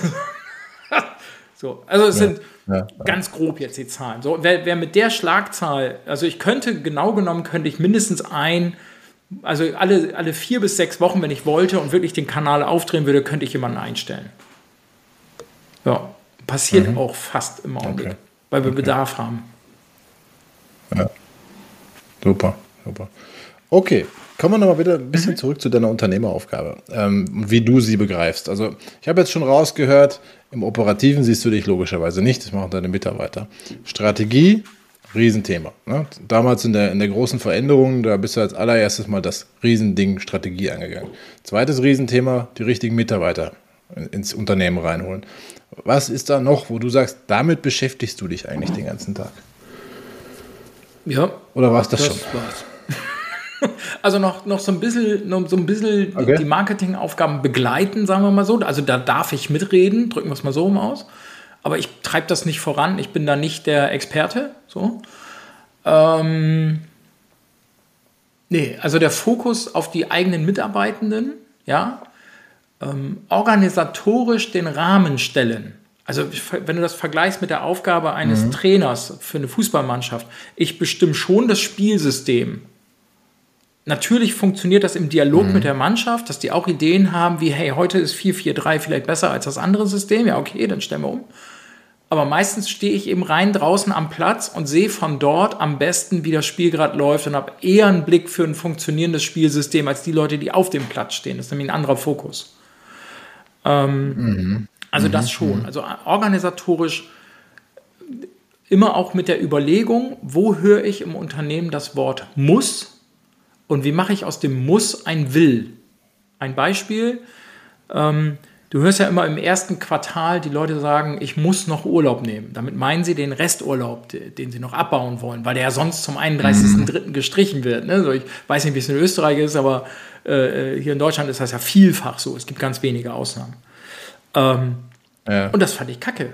so, also es ja. sind ja, Ganz grob jetzt die Zahlen. So, wer, wer mit der Schlagzahl, also ich könnte, genau genommen könnte ich mindestens ein, also alle, alle vier bis sechs Wochen, wenn ich wollte und wirklich den Kanal aufdrehen würde, könnte ich jemanden einstellen. Ja, passiert mhm. auch fast im Augenblick, okay. weil wir okay. Bedarf haben. Ja. Super, super. Okay, Kommen wir nochmal wieder ein bisschen mhm. zurück zu deiner Unternehmeraufgabe, ähm, wie du sie begreifst. Also ich habe jetzt schon rausgehört, im Operativen siehst du dich logischerweise nicht, das machen deine Mitarbeiter. Strategie, Riesenthema. Ne? Damals in der, in der großen Veränderung, da bist du als allererstes mal das Riesending Strategie angegangen. Zweites Riesenthema, die richtigen Mitarbeiter ins Unternehmen reinholen. Was ist da noch, wo du sagst, damit beschäftigst du dich eigentlich den ganzen Tag? Ja. Oder war es das, das, schon? War's. Also noch, noch so ein bisschen, noch so ein bisschen okay. die Marketingaufgaben begleiten, sagen wir mal so. Also da darf ich mitreden, drücken wir es mal so rum aus. Aber ich treibe das nicht voran. Ich bin da nicht der Experte. So. Ähm, nee, also der Fokus auf die eigenen Mitarbeitenden, ja, ähm, organisatorisch den Rahmen stellen. Also wenn du das vergleichst mit der Aufgabe eines mhm. Trainers für eine Fußballmannschaft, ich bestimme schon das Spielsystem. Natürlich funktioniert das im Dialog mhm. mit der Mannschaft, dass die auch Ideen haben, wie, hey, heute ist 4-4-3 vielleicht besser als das andere System. Ja, okay, dann stellen wir um. Aber meistens stehe ich eben rein draußen am Platz und sehe von dort am besten, wie das Spiel gerade läuft und habe eher einen Blick für ein funktionierendes Spielsystem als die Leute, die auf dem Platz stehen. Das ist nämlich ein anderer Fokus. Ähm, mhm. Also mhm. das schon. Also organisatorisch immer auch mit der Überlegung, wo höre ich im Unternehmen das Wort muss und wie mache ich aus dem muss ein will. Ein Beispiel, ähm, du hörst ja immer im ersten Quartal die Leute sagen, ich muss noch Urlaub nehmen. Damit meinen sie den Resturlaub, den sie noch abbauen wollen, weil der ja sonst zum 31.03. Mhm. gestrichen wird. Ne? Also ich weiß nicht, wie es in Österreich ist, aber äh, äh, hier in Deutschland ist das ja vielfach so. Es gibt ganz wenige Ausnahmen. Ähm, ja. Und das fand ich kacke.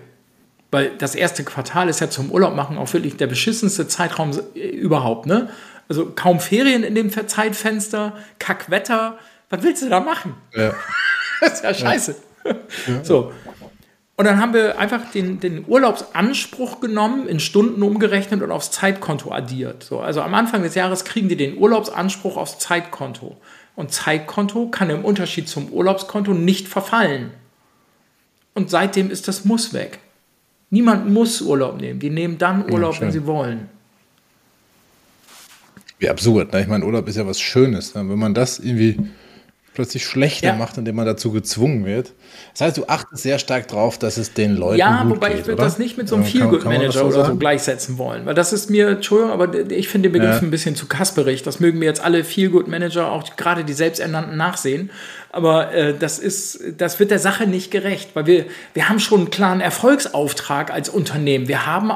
Weil das erste Quartal ist ja zum Urlaub machen auch wirklich der beschissenste Zeitraum äh, überhaupt. Ne? Also kaum Ferien in dem Zeitfenster, Kackwetter. Was willst du da machen? Ja. das ist ja scheiße. Ja. So. Und dann haben wir einfach den, den Urlaubsanspruch genommen, in Stunden umgerechnet und aufs Zeitkonto addiert. So, also am Anfang des Jahres kriegen die den Urlaubsanspruch aufs Zeitkonto. Und Zeitkonto kann im Unterschied zum Urlaubskonto nicht verfallen. Und seitdem ist das Muss weg. Niemand muss Urlaub nehmen. Die nehmen dann Urlaub, ja, wenn sie wollen. Wie absurd. Ne? Ich meine, Urlaub ist ja was Schönes. Ne? Wenn man das irgendwie plötzlich schlechter ja. macht, indem man dazu gezwungen wird. Das heißt, du achtest sehr stark drauf, dass es den Leuten Ja, gut wobei geht, ich würde das nicht mit so einem Feelgood-Manager oder so gleichsetzen wollen, weil das ist mir, Entschuldigung, aber ich finde den Begriff ja. ein bisschen zu kasperig. Das mögen mir jetzt alle Feelgood-Manager, auch gerade die selbsternannten, nachsehen. Aber äh, das ist, das wird der Sache nicht gerecht, weil wir, wir haben schon einen klaren Erfolgsauftrag als Unternehmen. Wir haben,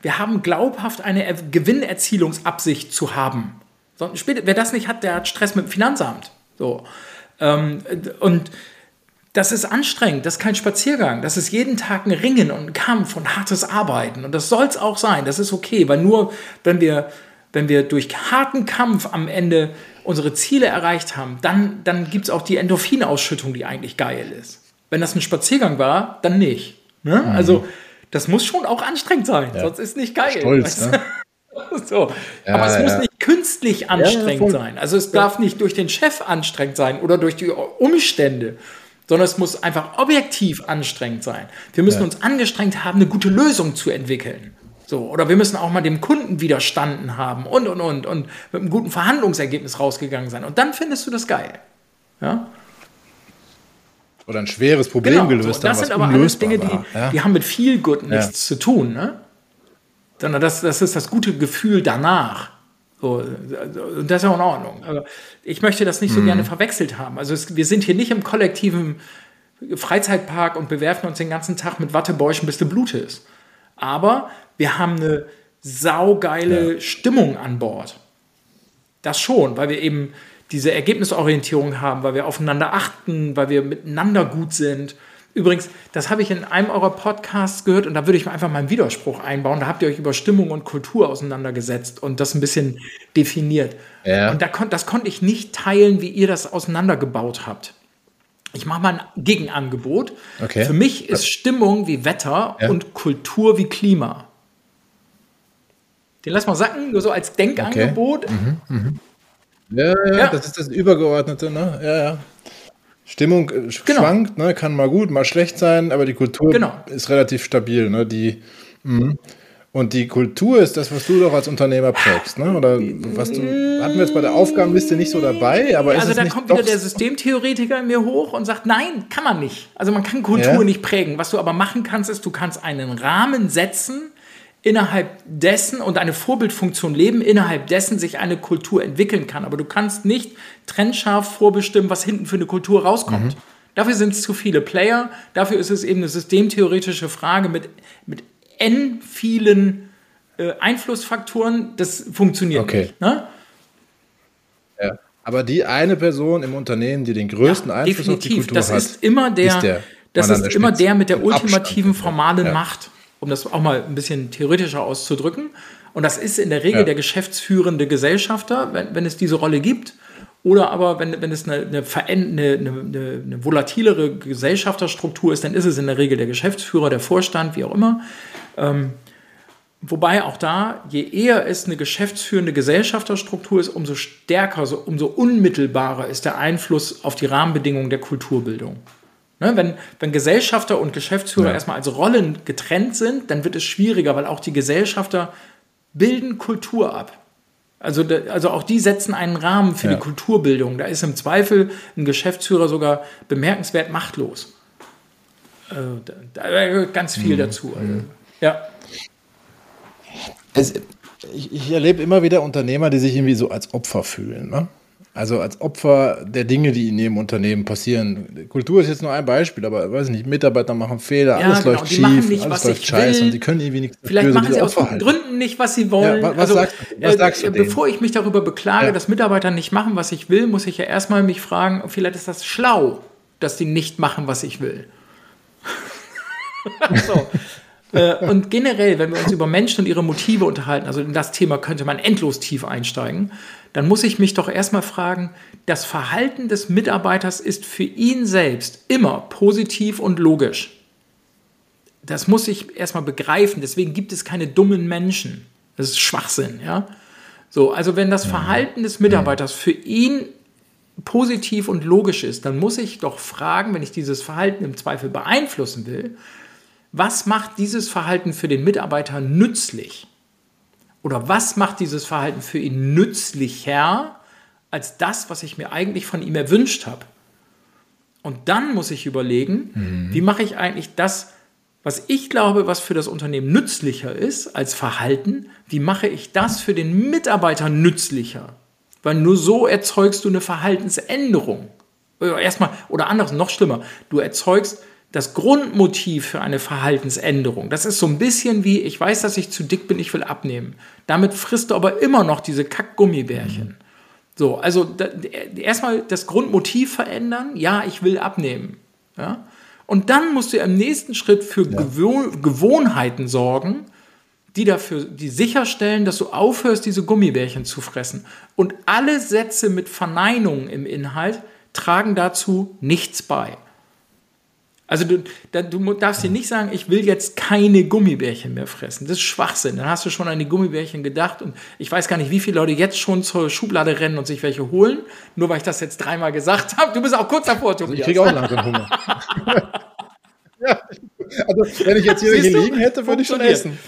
wir haben glaubhaft eine Gewinnerzielungsabsicht zu haben. Wer das nicht hat, der hat Stress mit dem Finanzamt. So. Ähm, und das ist anstrengend, das ist kein Spaziergang, das ist jeden Tag ein Ringen und ein Kampf und hartes Arbeiten. Und das soll es auch sein, das ist okay, weil nur wenn wir, wenn wir durch harten Kampf am Ende unsere Ziele erreicht haben, dann, dann gibt es auch die Endorphinausschüttung, die eigentlich geil ist. Wenn das ein Spaziergang war, dann nicht. Ne? Mhm. Also das muss schon auch anstrengend sein, ja. sonst ist nicht geil. Stolz, ne? so. Ja, Aber es muss ja. nicht künstlich anstrengend ja, sein. Also es darf nicht durch den Chef anstrengend sein oder durch die Umstände, sondern es muss einfach objektiv anstrengend sein. Wir müssen uns angestrengt haben, eine gute Lösung zu entwickeln. So, oder wir müssen auch mal dem Kunden widerstanden haben und und und und mit einem guten Verhandlungsergebnis rausgegangen sein. Und dann findest du das geil. Ja? Oder ein schweres Problem genau, gelöst so. Das sind aber alles Dinge, die, die haben mit viel Gut nichts zu tun. Ne? Sondern das, das ist das gute Gefühl danach. So, und das ist ja auch in Ordnung. Aber ich möchte das nicht so mhm. gerne verwechselt haben. Also es, wir sind hier nicht im kollektiven Freizeitpark und bewerfen uns den ganzen Tag mit Wattebäuschen, bis du blutest. Aber wir haben eine saugeile ja. Stimmung an Bord. Das schon, weil wir eben diese Ergebnisorientierung haben, weil wir aufeinander achten, weil wir miteinander gut sind Übrigens, das habe ich in einem eurer Podcasts gehört und da würde ich einfach mal einen Widerspruch einbauen. Da habt ihr euch über Stimmung und Kultur auseinandergesetzt und das ein bisschen definiert. Ja. Und da kon das konnte ich nicht teilen, wie ihr das auseinandergebaut habt. Ich mache mal ein Gegenangebot. Okay. Für mich ist Stimmung wie Wetter ja. und Kultur wie Klima. Den lass mal sacken, nur so als Denkangebot. Okay. Mhm, mhm. Ja, ja, ja, das ist das Übergeordnete, ne? Ja, ja. Stimmung äh, genau. schwankt, ne? kann mal gut, mal schlecht sein, aber die Kultur genau. ist relativ stabil. Ne? Die, mh. Und die Kultur ist das, was du doch als Unternehmer prägst, ne? Oder was du hatten wir jetzt bei der Aufgabenliste nicht so dabei, aber also ist da nicht kommt wieder der Systemtheoretiker in mir hoch und sagt, nein, kann man nicht. Also man kann Kultur ja? nicht prägen. Was du aber machen kannst, ist, du kannst einen Rahmen setzen, innerhalb dessen und eine Vorbildfunktion leben, innerhalb dessen sich eine Kultur entwickeln kann. Aber du kannst nicht trennscharf vorbestimmen, was hinten für eine Kultur rauskommt. Mhm. Dafür sind es zu viele Player. Dafür ist es eben eine systemtheoretische Frage mit, mit n vielen äh, Einflussfaktoren. Das funktioniert okay. nicht. Ne? Ja. Aber die eine Person im Unternehmen, die den größten ja, Einfluss definitiv. auf die Kultur das hat, ist immer der, ist der das ist immer der mit der ultimativen formalen ja. Macht, um das auch mal ein bisschen theoretischer auszudrücken. Und das ist in der Regel ja. der geschäftsführende Gesellschafter, wenn, wenn es diese Rolle gibt. Oder aber, wenn, wenn es eine, eine, eine, eine, eine volatilere Gesellschafterstruktur ist, dann ist es in der Regel der Geschäftsführer, der Vorstand, wie auch immer. Ähm, wobei auch da, je eher es eine geschäftsführende Gesellschafterstruktur ist, umso stärker, so, umso unmittelbarer ist der Einfluss auf die Rahmenbedingungen der Kulturbildung. Ne, wenn, wenn Gesellschafter und Geschäftsführer ja. erstmal als Rollen getrennt sind, dann wird es schwieriger, weil auch die Gesellschafter bilden Kultur ab. Also, also auch die setzen einen Rahmen für ja. die Kulturbildung. Da ist im Zweifel ein Geschäftsführer sogar bemerkenswert machtlos. Also, da, da ganz viel mhm. dazu. Also, ja. Es, ich, ich, erlebe immer wieder Unternehmer, die sich irgendwie so als Opfer fühlen. Ne? Also als Opfer der Dinge, die in ihrem Unternehmen passieren. Kultur ist jetzt nur ein Beispiel, aber weiß nicht, Mitarbeiter machen Fehler, ja, alles genau, läuft schief, nicht, alles läuft scheiße und die können irgendwie nichts Vielleicht machen sie aus guten Gründen nicht, was sie wollen. Ja, was, also, sagst, was äh, sagst du denen? Bevor ich mich darüber beklage, ja. dass Mitarbeiter nicht machen, was ich will, muss ich ja erstmal mich fragen, vielleicht ist das schlau, dass die nicht machen, was ich will. so. Äh, und generell, wenn wir uns über Menschen und ihre Motive unterhalten, also in das Thema könnte man endlos tief einsteigen, dann muss ich mich doch erstmal fragen, das Verhalten des Mitarbeiters ist für ihn selbst immer positiv und logisch. Das muss ich erstmal begreifen, deswegen gibt es keine dummen Menschen. Das ist Schwachsinn, ja. So, also wenn das Verhalten des Mitarbeiters für ihn positiv und logisch ist, dann muss ich doch fragen, wenn ich dieses Verhalten im Zweifel beeinflussen will, was macht dieses Verhalten für den Mitarbeiter nützlich? Oder was macht dieses Verhalten für ihn nützlicher als das, was ich mir eigentlich von ihm erwünscht habe? Und dann muss ich überlegen, mhm. wie mache ich eigentlich das, was ich glaube, was für das Unternehmen nützlicher ist als Verhalten, wie mache ich das für den Mitarbeiter nützlicher? Weil nur so erzeugst du eine Verhaltensänderung. Erstmal, oder anders, noch schlimmer, du erzeugst das Grundmotiv für eine Verhaltensänderung, das ist so ein bisschen wie, ich weiß, dass ich zu dick bin, ich will abnehmen. Damit frisst du aber immer noch diese Kackgummibärchen. Mhm. So, also da, erstmal das Grundmotiv verändern, ja, ich will abnehmen. Ja? Und dann musst du im nächsten Schritt für ja. Gewohn Gewohnheiten sorgen, die dafür, die sicherstellen, dass du aufhörst, diese Gummibärchen zu fressen. Und alle Sätze mit Verneinungen im Inhalt tragen dazu nichts bei. Also du, da, du darfst dir nicht sagen, ich will jetzt keine Gummibärchen mehr fressen. Das ist Schwachsinn. Dann hast du schon an die Gummibärchen gedacht und ich weiß gar nicht, wie viele Leute jetzt schon zur Schublade rennen und sich welche holen, nur weil ich das jetzt dreimal gesagt habe. Du bist auch kurz davor, Tobias. Also ich kriege auch langsam Hunger. ja, also wenn ich jetzt hier liegen hätte, würde ich schon essen.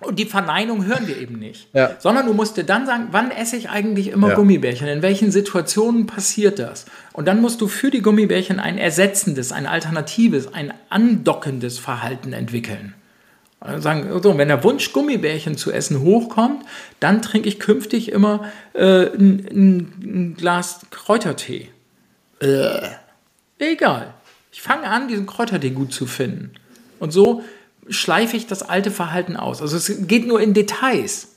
Und die Verneinung hören wir eben nicht. Ja. Sondern du musst dir dann sagen, wann esse ich eigentlich immer ja. Gummibärchen? In welchen Situationen passiert das? Und dann musst du für die Gummibärchen ein ersetzendes, ein alternatives, ein andockendes Verhalten entwickeln. Also sagen, so, wenn der Wunsch, Gummibärchen zu essen, hochkommt, dann trinke ich künftig immer äh, ein, ein, Glas Kräutertee. Äh, egal. Ich fange an, diesen Kräutertee gut zu finden. Und so schleife ich das alte Verhalten aus. Also es geht nur in Details.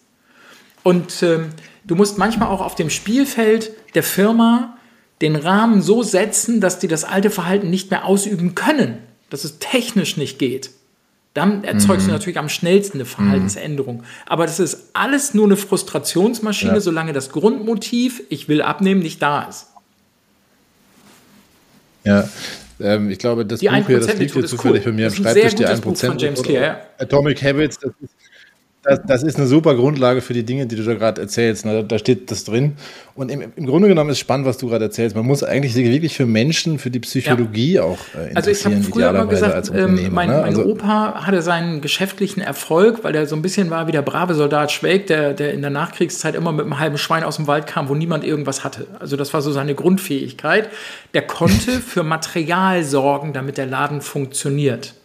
Und ähm, du musst manchmal auch auf dem Spielfeld der Firma den Rahmen so setzen, dass die das alte Verhalten nicht mehr ausüben können, dass es technisch nicht geht. Dann erzeugst mhm. du natürlich am schnellsten eine Verhaltensänderung. Mhm. Aber das ist alles nur eine Frustrationsmaschine, ja. solange das Grundmotiv, ich will abnehmen, nicht da ist. Ja, ähm, ich glaube, das die Buch hier, das liegt hier zufällig bei mir am Schreibtisch, die 1%. Buch von James Clear. Atomic Habits, das ist, das, das, ist eine super Grundlage für die Dinge, die du da gerade erzählst. Ne? Da steht das drin. Und im, im, Grunde genommen ist spannend, was du gerade erzählst. Man muss eigentlich wirklich für Menschen, für die Psychologie ja. auch äh, Also ich habe früher immer gesagt, ähm, mein, ne? also, mein, Opa hatte seinen geschäftlichen Erfolg, weil er so ein bisschen war wie der brave Soldat Schweg, der, der in der Nachkriegszeit immer mit einem halben Schwein aus dem Wald kam, wo niemand irgendwas hatte. Also das war so seine Grundfähigkeit. Der konnte für Material sorgen, damit der Laden funktioniert.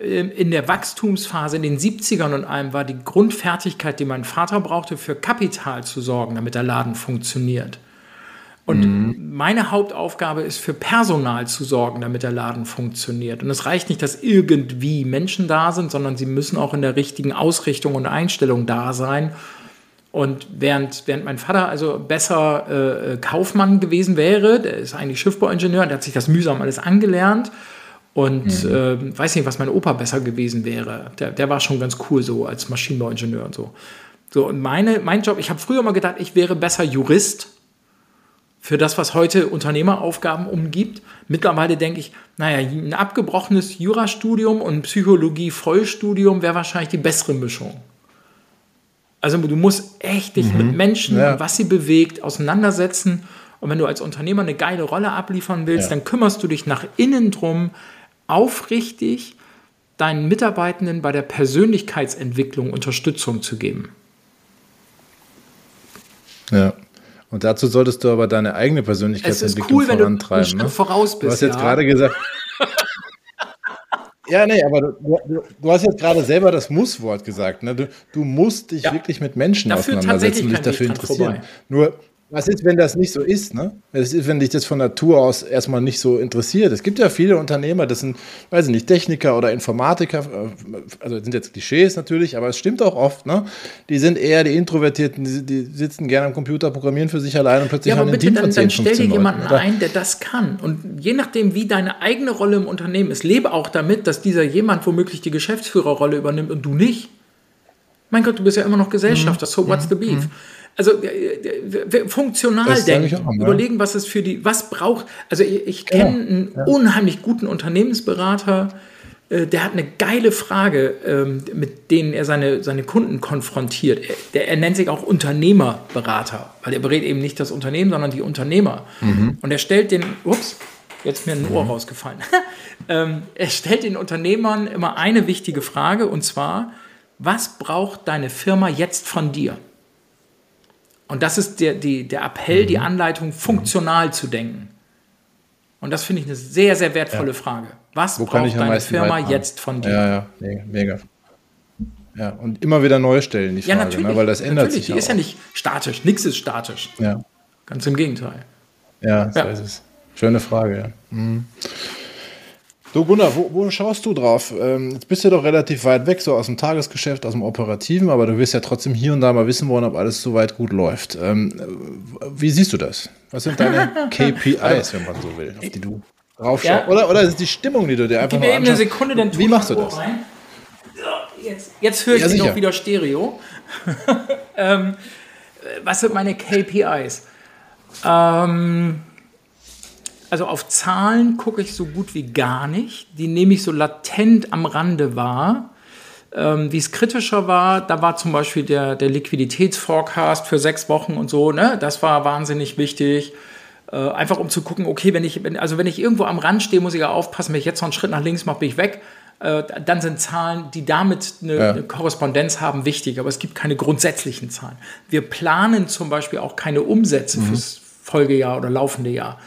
Ähm, in der Wachstumsphase in den 70ern und allem war die Grundfertigkeit, die mein Vater brauchte, für Kapital zu sorgen, damit der Laden funktioniert. Und mhm. meine Hauptaufgabe ist, für Personal zu sorgen, damit der Laden funktioniert. Und es reicht nicht, dass irgendwie Menschen da sind, sondern sie müssen auch in der richtigen Ausrichtung und Einstellung da sein. Und während, während mein Vater also besser äh, Kaufmann gewesen wäre, der ist eigentlich Schiffbauingenieur, der hat sich das mühsam alles angelernt und mhm. äh, weiß nicht, was mein Opa besser gewesen wäre. Der, der war schon ganz cool so als Maschinenbauingenieur und so. So, und meine, mein Job, ich habe früher mal gedacht, ich wäre besser Jurist für das, was heute Unternehmeraufgaben umgibt. Mittlerweile denke ich, naja, ein abgebrochenes Jurastudium und Psychologie-Vollstudium wäre wahrscheinlich die bessere Mischung. Also du musst echt dich mhm. mit Menschen ja. was sie bewegt auseinandersetzen. Und wenn du als Unternehmer eine geile Rolle abliefern willst, ja. dann kümmerst du dich nach innen drum, aufrichtig deinen Mitarbeitenden bei der Persönlichkeitsentwicklung Unterstützung zu geben. Ja. Und dazu solltest du aber deine eigene Persönlichkeitsentwicklung cool, vorantreiben. Wenn du, ne? voraus bist, du hast jetzt ja. gerade gesagt. ja, nee, aber du, du, du, hast jetzt gerade selber das Muss-Wort gesagt. Ne? Du, du musst dich ja. wirklich mit Menschen dafür auseinandersetzen und dich dafür interessieren. Nur was ist, wenn das nicht so ist? Ne? Was ist, wenn dich das von Natur aus erstmal nicht so interessiert? Es gibt ja viele Unternehmer, das sind, weiß ich nicht, Techniker oder Informatiker, äh, also das sind jetzt Klischees natürlich, aber es stimmt auch oft, ne? Die sind eher die Introvertierten, die, die sitzen gerne am Computer, programmieren für sich allein und plötzlich ja, haben ein Team dann, von 10, dann stell dir jemanden Leuten, ein, der das kann. Und je nachdem, wie deine eigene Rolle im Unternehmen ist, lebe auch damit, dass dieser jemand womöglich die Geschäftsführerrolle übernimmt und du nicht. Mein Gott, du bist ja immer noch Gesellschafter, mhm. so what's the beef? Also äh, äh, funktional denken, auch, ja. überlegen, was es für die, was braucht. Also ich, ich kenne ja, einen ja. unheimlich guten Unternehmensberater, äh, der hat eine geile Frage, ähm, mit denen er seine, seine Kunden konfrontiert. Er, der, er nennt sich auch Unternehmerberater, weil er berät eben nicht das Unternehmen, sondern die Unternehmer. Mhm. Und er stellt den, ups, jetzt mir ein Ohr mhm. rausgefallen. ähm, er stellt den Unternehmern immer eine wichtige Frage und zwar, was braucht deine Firma jetzt von dir? Und das ist der, die, der Appell, mhm. die Anleitung, funktional zu denken. Und das finde ich eine sehr, sehr wertvolle ja. Frage. Was Wo braucht deine Firma jetzt von dir? Ja, ja, mega. Ja, und immer wieder neu stellen, die Frage, ja, natürlich, ne? weil das ändert natürlich. sich. Die ist ja nicht statisch, nichts ist statisch. Ja. Ganz im Gegenteil. Ja, so ja. ist es. Schöne Frage, ja. Mhm. Du Gunnar, wo, wo, schaust du drauf? Ähm, jetzt bist du doch relativ weit weg, so aus dem Tagesgeschäft, aus dem Operativen, aber du wirst ja trotzdem hier und da mal wissen wollen, ob alles so weit gut läuft. Ähm, wie siehst du das? Was sind deine KPIs, wenn man so will, auf die du drauf ja. Oder, oder ist es die Stimmung, die du dir einfach Gib mir eben eine Sekunde, dann Wie machst du das? Jetzt, jetzt höre ich ja, dich auch wieder Stereo. ähm, was sind meine KPIs? Ähm, also auf Zahlen gucke ich so gut wie gar nicht. Die nehme ich so latent am Rande wahr. Ähm, wie es kritischer war, da war zum Beispiel der, der Liquiditätsforecast für sechs Wochen und so, ne? Das war wahnsinnig wichtig. Äh, einfach um zu gucken, okay, wenn ich, wenn, also wenn ich irgendwo am Rand stehe, muss ich ja aufpassen, wenn ich jetzt noch einen Schritt nach links mache, bin ich weg. Äh, dann sind Zahlen, die damit eine, ja. eine, Korrespondenz haben, wichtig, aber es gibt keine grundsätzlichen Zahlen. Wir planen zum Beispiel auch keine Umsätze mhm. fürs Folgejahr oder laufende Jahr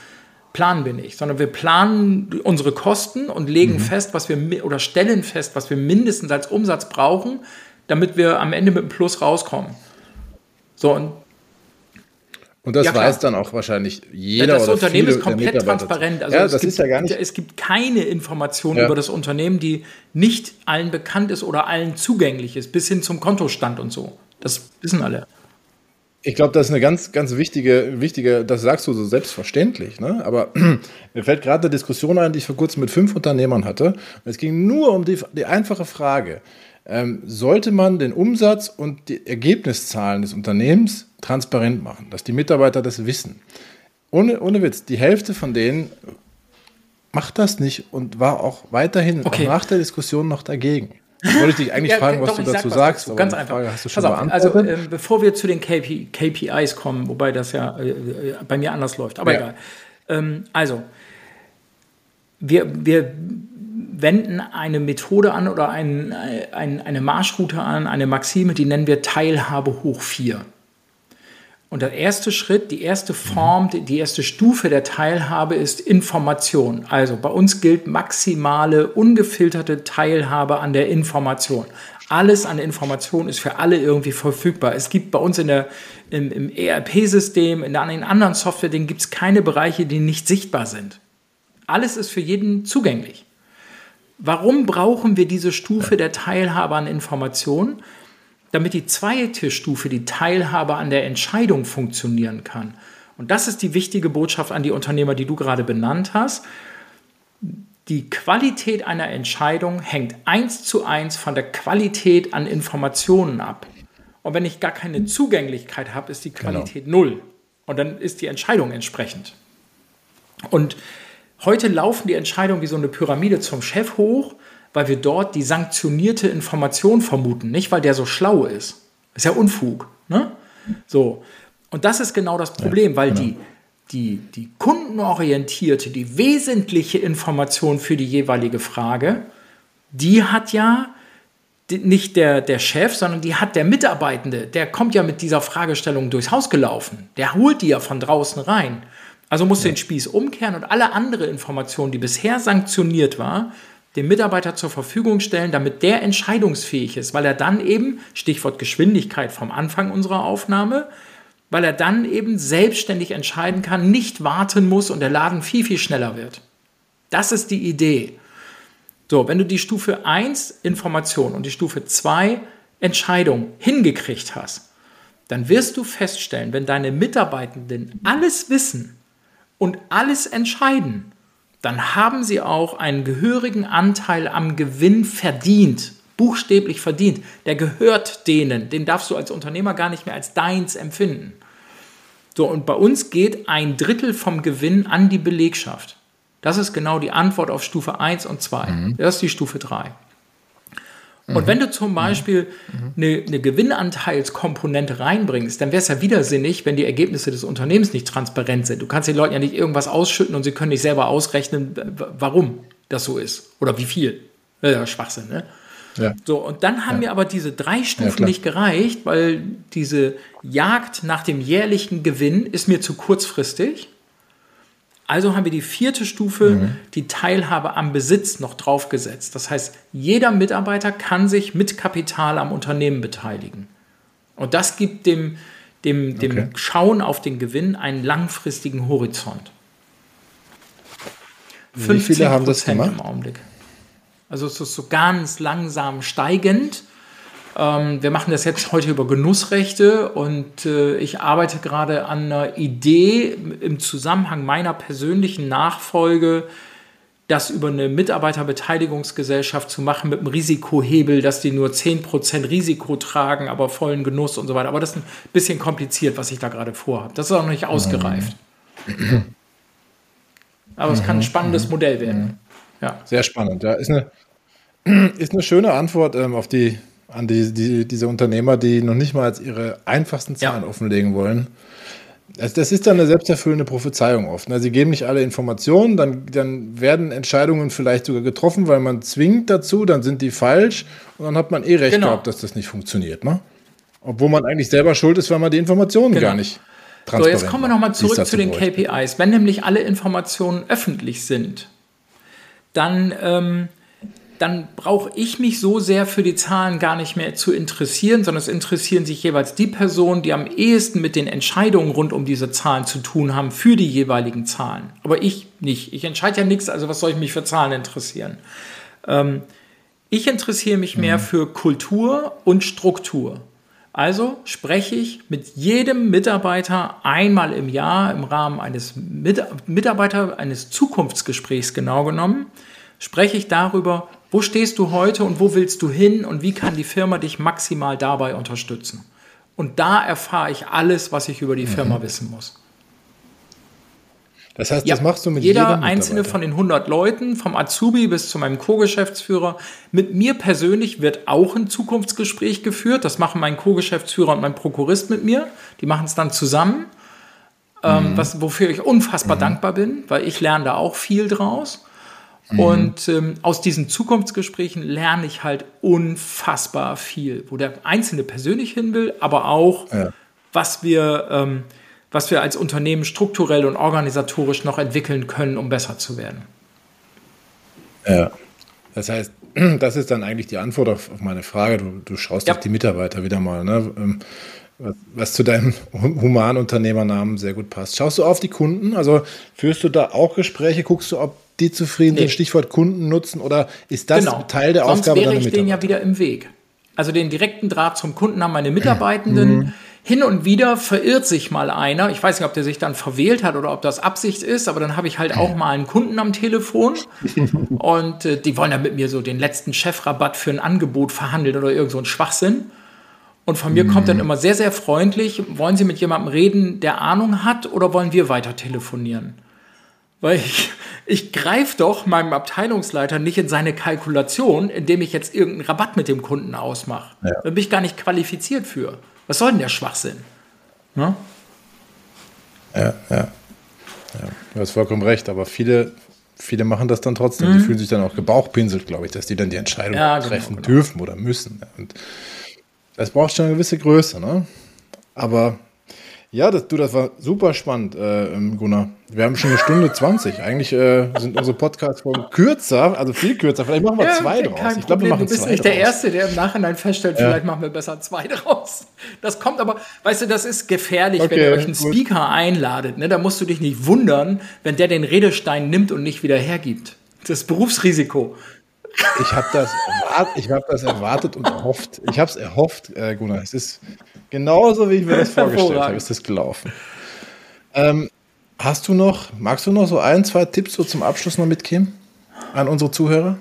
planen wir nicht, sondern wir planen unsere Kosten und legen mhm. fest, was wir oder stellen fest, was wir mindestens als Umsatz brauchen, damit wir am Ende mit einem Plus rauskommen. So und und das ja, weiß dann auch wahrscheinlich jeder. Ja, das oder Unternehmen ist komplett transparent. Also ja, das gibt, ist ja gar nicht. Es gibt keine Information ja. über das Unternehmen, die nicht allen bekannt ist oder allen zugänglich ist, bis hin zum Kontostand und so. Das wissen alle. Ich glaube, das ist eine ganz, ganz wichtige, wichtige, das sagst du so selbstverständlich, ne? aber mir fällt gerade eine Diskussion ein, die ich vor kurzem mit fünf Unternehmern hatte. Es ging nur um die, die einfache Frage, ähm, sollte man den Umsatz und die Ergebniszahlen des Unternehmens transparent machen, dass die Mitarbeiter das wissen. Ohne, ohne Witz, die Hälfte von denen macht das nicht und war auch weiterhin okay. auch nach der Diskussion noch dagegen. Wollte ich dich eigentlich ja, fragen, was du dazu sagst. Dazu. Ganz einfach. Frage hast du schon Pass auf, also äh, bevor wir zu den KP, KPIs kommen, wobei das ja äh, äh, bei mir anders läuft, aber ja. egal. Ähm, also, wir, wir wenden eine Methode an oder ein, ein, eine Marschroute an, eine Maxime, die nennen wir Teilhabe hoch 4. Und der erste Schritt, die erste Form, die erste Stufe der Teilhabe ist Information. Also bei uns gilt maximale, ungefilterte Teilhabe an der Information. Alles an Information ist für alle irgendwie verfügbar. Es gibt bei uns in der, im, im ERP-System, in, den anderen Software, gibt es keine Bereiche, die nicht sichtbar sind. Alles ist für jeden zugänglich. Warum brauchen wir diese Stufe der Teilhabe an Informationen? Damit die zweite Stufe, die Teilhabe an der Entscheidung funktionieren kann. Und das ist die wichtige Botschaft an die Unternehmer, die du gerade benannt hast. Die Qualität einer Entscheidung hängt eins zu eins von der Qualität an Informationen ab. Und wenn ich gar keine Zugänglichkeit habe, ist die genau. Qualität genau. null. Und dann ist die Entscheidung entsprechend. Und heute laufen die Entscheidungen wie so eine Pyramide zum Chef hoch weil wir dort die sanktionierte Information vermuten, nicht weil der so schlau ist. ist ja Unfug. Ne? So. Und das ist genau das Problem, weil genau. die, die, die kundenorientierte, die wesentliche Information für die jeweilige Frage, die hat ja nicht der, der Chef, sondern die hat der Mitarbeitende. Der kommt ja mit dieser Fragestellung durchs Haus gelaufen. Der holt die ja von draußen rein. Also muss ja. den Spieß umkehren und alle andere Informationen, die bisher sanktioniert war, dem Mitarbeiter zur Verfügung stellen, damit der entscheidungsfähig ist, weil er dann eben, Stichwort Geschwindigkeit vom Anfang unserer Aufnahme, weil er dann eben selbstständig entscheiden kann, nicht warten muss und der Laden viel, viel schneller wird. Das ist die Idee. So, wenn du die Stufe 1 Information und die Stufe 2 Entscheidung hingekriegt hast, dann wirst du feststellen, wenn deine Mitarbeitenden alles wissen und alles entscheiden, dann haben sie auch einen gehörigen Anteil am Gewinn verdient, buchstäblich verdient. Der gehört denen, den darfst du als Unternehmer gar nicht mehr als deins empfinden. So, und bei uns geht ein Drittel vom Gewinn an die Belegschaft. Das ist genau die Antwort auf Stufe 1 und 2. Mhm. Das ist die Stufe 3. Und wenn du zum Beispiel eine, eine Gewinnanteilskomponente reinbringst, dann wäre es ja widersinnig, wenn die Ergebnisse des Unternehmens nicht transparent sind. Du kannst den Leuten ja nicht irgendwas ausschütten und sie können nicht selber ausrechnen, warum das so ist oder wie viel. Ja Schwachsinn, ne? Ja. So, und dann haben ja. mir aber diese drei Stufen ja, nicht gereicht, weil diese Jagd nach dem jährlichen Gewinn ist mir zu kurzfristig. Also haben wir die vierte Stufe, mhm. die Teilhabe am Besitz, noch draufgesetzt. Das heißt, jeder Mitarbeiter kann sich mit Kapital am Unternehmen beteiligen. Und das gibt dem, dem, dem okay. Schauen auf den Gewinn einen langfristigen Horizont. Wie viele haben das gemacht? im Augenblick. Also es ist so ganz langsam steigend. Ähm, wir machen das jetzt heute über Genussrechte und äh, ich arbeite gerade an einer Idee im Zusammenhang meiner persönlichen Nachfolge, das über eine Mitarbeiterbeteiligungsgesellschaft zu machen mit einem Risikohebel, dass die nur 10% Risiko tragen, aber vollen Genuss und so weiter. Aber das ist ein bisschen kompliziert, was ich da gerade vorhabe. Das ist auch noch nicht ausgereift. Aber es kann ein spannendes Modell werden. Ja. Sehr spannend. Ja, ist eine, ist eine schöne Antwort ähm, auf die an die, die, diese Unternehmer, die noch nicht mal als ihre einfachsten Zahlen ja. offenlegen wollen. Das, das ist dann eine selbsterfüllende Prophezeiung oft. Ne? Sie geben nicht alle Informationen, dann, dann werden Entscheidungen vielleicht sogar getroffen, weil man zwingt dazu, dann sind die falsch und dann hat man eh recht genau. gehabt, dass das nicht funktioniert. Ne? Obwohl man eigentlich selber schuld ist, weil man die Informationen genau. gar nicht so, jetzt kommen wir nochmal zurück zu den KPIs. Wenn nämlich alle Informationen öffentlich sind, dann ähm, dann brauche ich mich so sehr für die Zahlen gar nicht mehr zu interessieren, sondern es interessieren sich jeweils die Personen, die am ehesten mit den Entscheidungen rund um diese Zahlen zu tun haben für die jeweiligen Zahlen. Aber ich nicht. Ich entscheide ja nichts, also was soll ich mich für Zahlen interessieren? Ähm, ich interessiere mich mehr mhm. für Kultur und Struktur. Also spreche ich mit jedem Mitarbeiter einmal im Jahr im Rahmen eines Mitarbeiter eines Zukunftsgesprächs genau genommen, spreche ich darüber, wo stehst du heute und wo willst du hin und wie kann die Firma dich maximal dabei unterstützen? Und da erfahre ich alles, was ich über die Firma mhm. wissen muss. Das heißt, ja, das machst du mit jeder einzelne von den 100 Leuten, vom Azubi bis zu meinem Co-Geschäftsführer. Mit mir persönlich wird auch ein Zukunftsgespräch geführt. Das machen mein Co-Geschäftsführer und mein Prokurist mit mir. Die machen es dann zusammen, ähm, mhm. was, wofür ich unfassbar mhm. dankbar bin, weil ich lerne da auch viel draus. Mhm. Und ähm, aus diesen Zukunftsgesprächen lerne ich halt unfassbar viel, wo der Einzelne persönlich hin will, aber auch, ja. was wir ähm, was wir als Unternehmen strukturell und organisatorisch noch entwickeln können, um besser zu werden. Ja, das heißt, das ist dann eigentlich die Antwort auf, auf meine Frage. Du, du schaust ja. auf die Mitarbeiter wieder mal, ne? Ähm, was, was zu deinem Humanunternehmernamen sehr gut passt. Schaust du auf die Kunden? Also führst du da auch Gespräche? Guckst du, ob die zufrieden nee. sind? Stichwort Kunden nutzen oder ist das genau. Teil der Sonst Aufgabe wäre ich denen ja wieder im Weg. Also den direkten Draht zum Kunden haben meine Mitarbeitenden. Mhm. Hin und wieder verirrt sich mal einer. Ich weiß nicht, ob der sich dann verwählt hat oder ob das Absicht ist, aber dann habe ich halt auch mal einen Kunden am Telefon und äh, die wollen dann mit mir so den letzten Chefrabatt für ein Angebot verhandeln oder irgend so ein Schwachsinn. Und von mir mhm. kommt dann mhm. immer sehr, sehr freundlich, wollen Sie mit jemandem reden, der Ahnung hat oder wollen wir weiter telefonieren? Weil ich, ich greife doch meinem Abteilungsleiter nicht in seine Kalkulation, indem ich jetzt irgendeinen Rabatt mit dem Kunden ausmache. Ja. Da bin ich gar nicht qualifiziert für. Was soll denn der Schwachsinn? Ne? Ja, ja, ja. Du hast vollkommen recht, aber viele, viele machen das dann trotzdem. Mhm. Die fühlen sich dann auch gebauchpinselt, glaube ich, dass die dann die Entscheidung ja, genau, treffen genau. dürfen oder müssen. Und das braucht schon eine gewisse Größe, ne? Aber ja, das, du, das war super spannend, äh, ähm, Gunnar. Wir haben schon eine Stunde 20. Eigentlich äh, sind unsere Podcasts-Folgen kürzer, also viel kürzer. Vielleicht machen wir ja, zwei draus. Ich glaube, wir machen Du bist nicht der Erste, der im Nachhinein feststellt, ja. vielleicht machen wir besser zwei draus. Das kommt aber, weißt du, das ist gefährlich, okay, wenn ihr euch einen gut. Speaker einladet. Ne? Da musst du dich nicht wundern, wenn der den Redestein nimmt und nicht wieder hergibt. Das Berufsrisiko. Ich habe das, hab das erwartet und erhofft. Ich habe es erhofft, äh, Gunnar. Es ist genauso, wie ich mir das vorgestellt habe, ist das gelaufen. Ähm, hast du noch, magst du noch so ein, zwei Tipps so zum Abschluss noch mitgeben an unsere Zuhörer?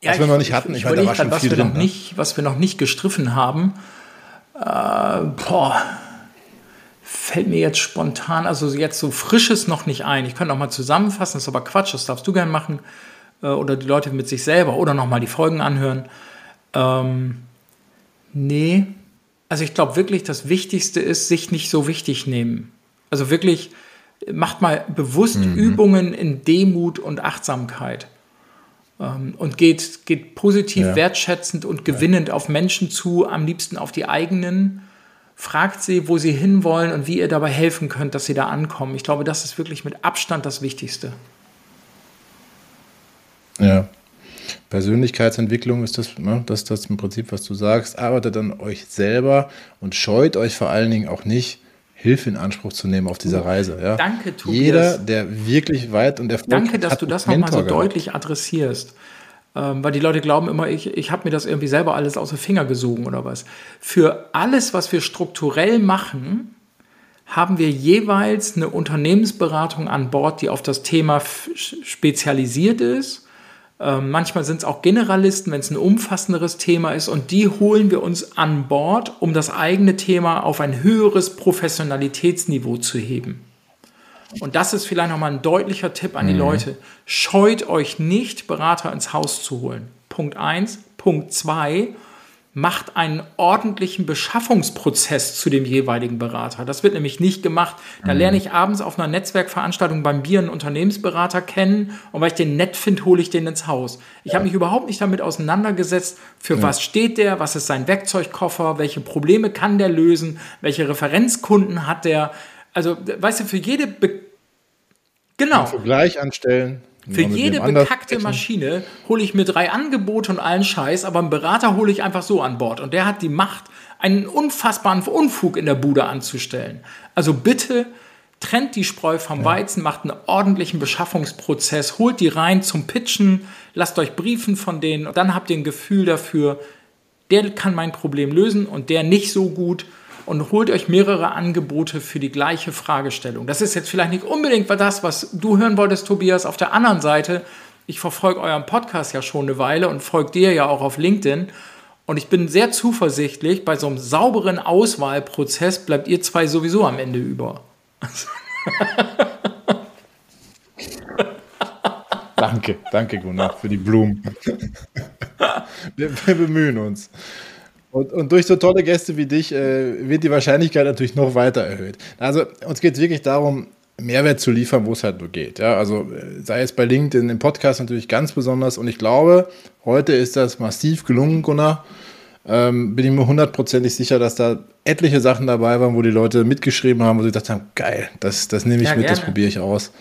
Ja, was wir noch nicht hatten. Ich, ich, meine, da war schon was viel wir drin. Noch ne? nicht, was wir noch nicht gestriffen haben. Äh, boah, fällt mir jetzt spontan, also jetzt so frisches noch nicht ein. Ich könnte noch mal zusammenfassen, das ist aber Quatsch, das darfst du gerne machen. Äh, oder die Leute mit sich selber oder nochmal die Folgen anhören. Ähm, nee, also ich glaube wirklich, das Wichtigste ist, sich nicht so wichtig nehmen. Also wirklich, macht mal bewusst mhm. Übungen in Demut und Achtsamkeit. Ähm, und geht, geht positiv, ja. wertschätzend und gewinnend ja. auf Menschen zu, am liebsten auf die eigenen. Fragt sie, wo sie hinwollen und wie ihr dabei helfen könnt, dass sie da ankommen. Ich glaube, das ist wirklich mit Abstand das Wichtigste. Ja. Persönlichkeitsentwicklung ist das, ne, das, das im Prinzip, was du sagst. Arbeitet an euch selber und scheut euch vor allen Dingen auch nicht, Hilfe in Anspruch zu nehmen auf dieser Reise. Ja. Danke, Tobias. Jeder, der wirklich weit und erfolgreich Danke, dass du das nochmal so gehabt. deutlich adressierst. Ähm, weil die Leute glauben immer, ich, ich habe mir das irgendwie selber alles aus den Finger gesogen oder was. Für alles, was wir strukturell machen, haben wir jeweils eine Unternehmensberatung an Bord, die auf das Thema spezialisiert ist ähm, manchmal sind es auch Generalisten, wenn es ein umfassenderes Thema ist. Und die holen wir uns an Bord, um das eigene Thema auf ein höheres Professionalitätsniveau zu heben. Und das ist vielleicht nochmal ein deutlicher Tipp an die mhm. Leute. Scheut euch nicht, Berater ins Haus zu holen. Punkt 1. Punkt 2 macht einen ordentlichen Beschaffungsprozess zu dem jeweiligen Berater. Das wird nämlich nicht gemacht. Da mhm. lerne ich abends auf einer Netzwerkveranstaltung beim Bier einen Unternehmensberater kennen und weil ich den nett finde, hole ich den ins Haus. Ich ja. habe mich überhaupt nicht damit auseinandergesetzt, für ja. was steht der, was ist sein Werkzeugkoffer, welche Probleme kann der lösen, welche Referenzkunden hat der. Also, weißt du, für jede Be genau. Vergleich anstellen. Für jede bekackte Maschine hole ich mir drei Angebote und allen Scheiß, aber einen Berater hole ich einfach so an Bord. Und der hat die Macht, einen unfassbaren Unfug in der Bude anzustellen. Also bitte trennt die Spreu vom Weizen, macht einen ordentlichen Beschaffungsprozess, holt die rein zum Pitchen, lasst euch briefen von denen und dann habt ihr ein Gefühl dafür, der kann mein Problem lösen und der nicht so gut und holt euch mehrere Angebote für die gleiche Fragestellung. Das ist jetzt vielleicht nicht unbedingt das, was du hören wolltest, Tobias. Auf der anderen Seite, ich verfolge euren Podcast ja schon eine Weile und folge dir ja auch auf LinkedIn. Und ich bin sehr zuversichtlich, bei so einem sauberen Auswahlprozess bleibt ihr zwei sowieso am Ende über. danke, danke Gunnar für die Blumen. wir, wir bemühen uns. Und, und, durch so tolle Gäste wie dich äh, wird die Wahrscheinlichkeit natürlich noch weiter erhöht. Also uns geht es wirklich darum, Mehrwert zu liefern, wo es halt nur geht. Ja, also äh, sei es bei LinkedIn, im Podcast natürlich ganz besonders. Und ich glaube, heute ist das massiv gelungen, Gunnar. Ähm, bin ich mir hundertprozentig sicher, dass da etliche Sachen dabei waren, wo die Leute mitgeschrieben haben, wo sie gedacht haben, geil, das, das nehme ich ja, mit, gerne. das probiere ich aus.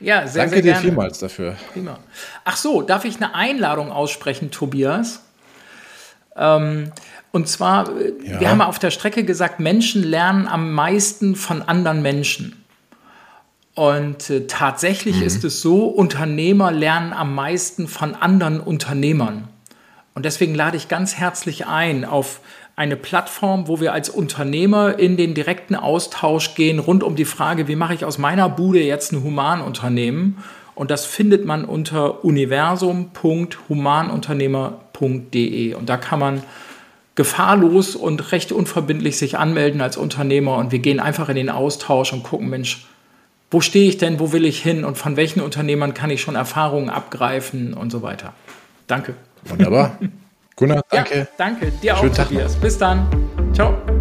Ja, sehr, Danke sehr dir gerne. vielmals dafür. Prima. Ach so, darf ich eine Einladung aussprechen, Tobias? Ähm, und zwar, äh, ja. wir haben auf der Strecke gesagt, Menschen lernen am meisten von anderen Menschen. Und äh, tatsächlich mhm. ist es so, Unternehmer lernen am meisten von anderen Unternehmern. Und deswegen lade ich ganz herzlich ein auf eine Plattform, wo wir als Unternehmer in den direkten Austausch gehen rund um die Frage, wie mache ich aus meiner Bude jetzt ein Humanunternehmen? Und das findet man unter universum.humanunternehmer.de. Und da kann man gefahrlos und recht unverbindlich sich anmelden als Unternehmer. Und wir gehen einfach in den Austausch und gucken, Mensch, wo stehe ich denn, wo will ich hin und von welchen Unternehmern kann ich schon Erfahrungen abgreifen und so weiter. Danke. Wunderbar. Gunnar, danke. Ja, danke. Dir Schönen auch, Tag Tobias. Bis dann. Ciao.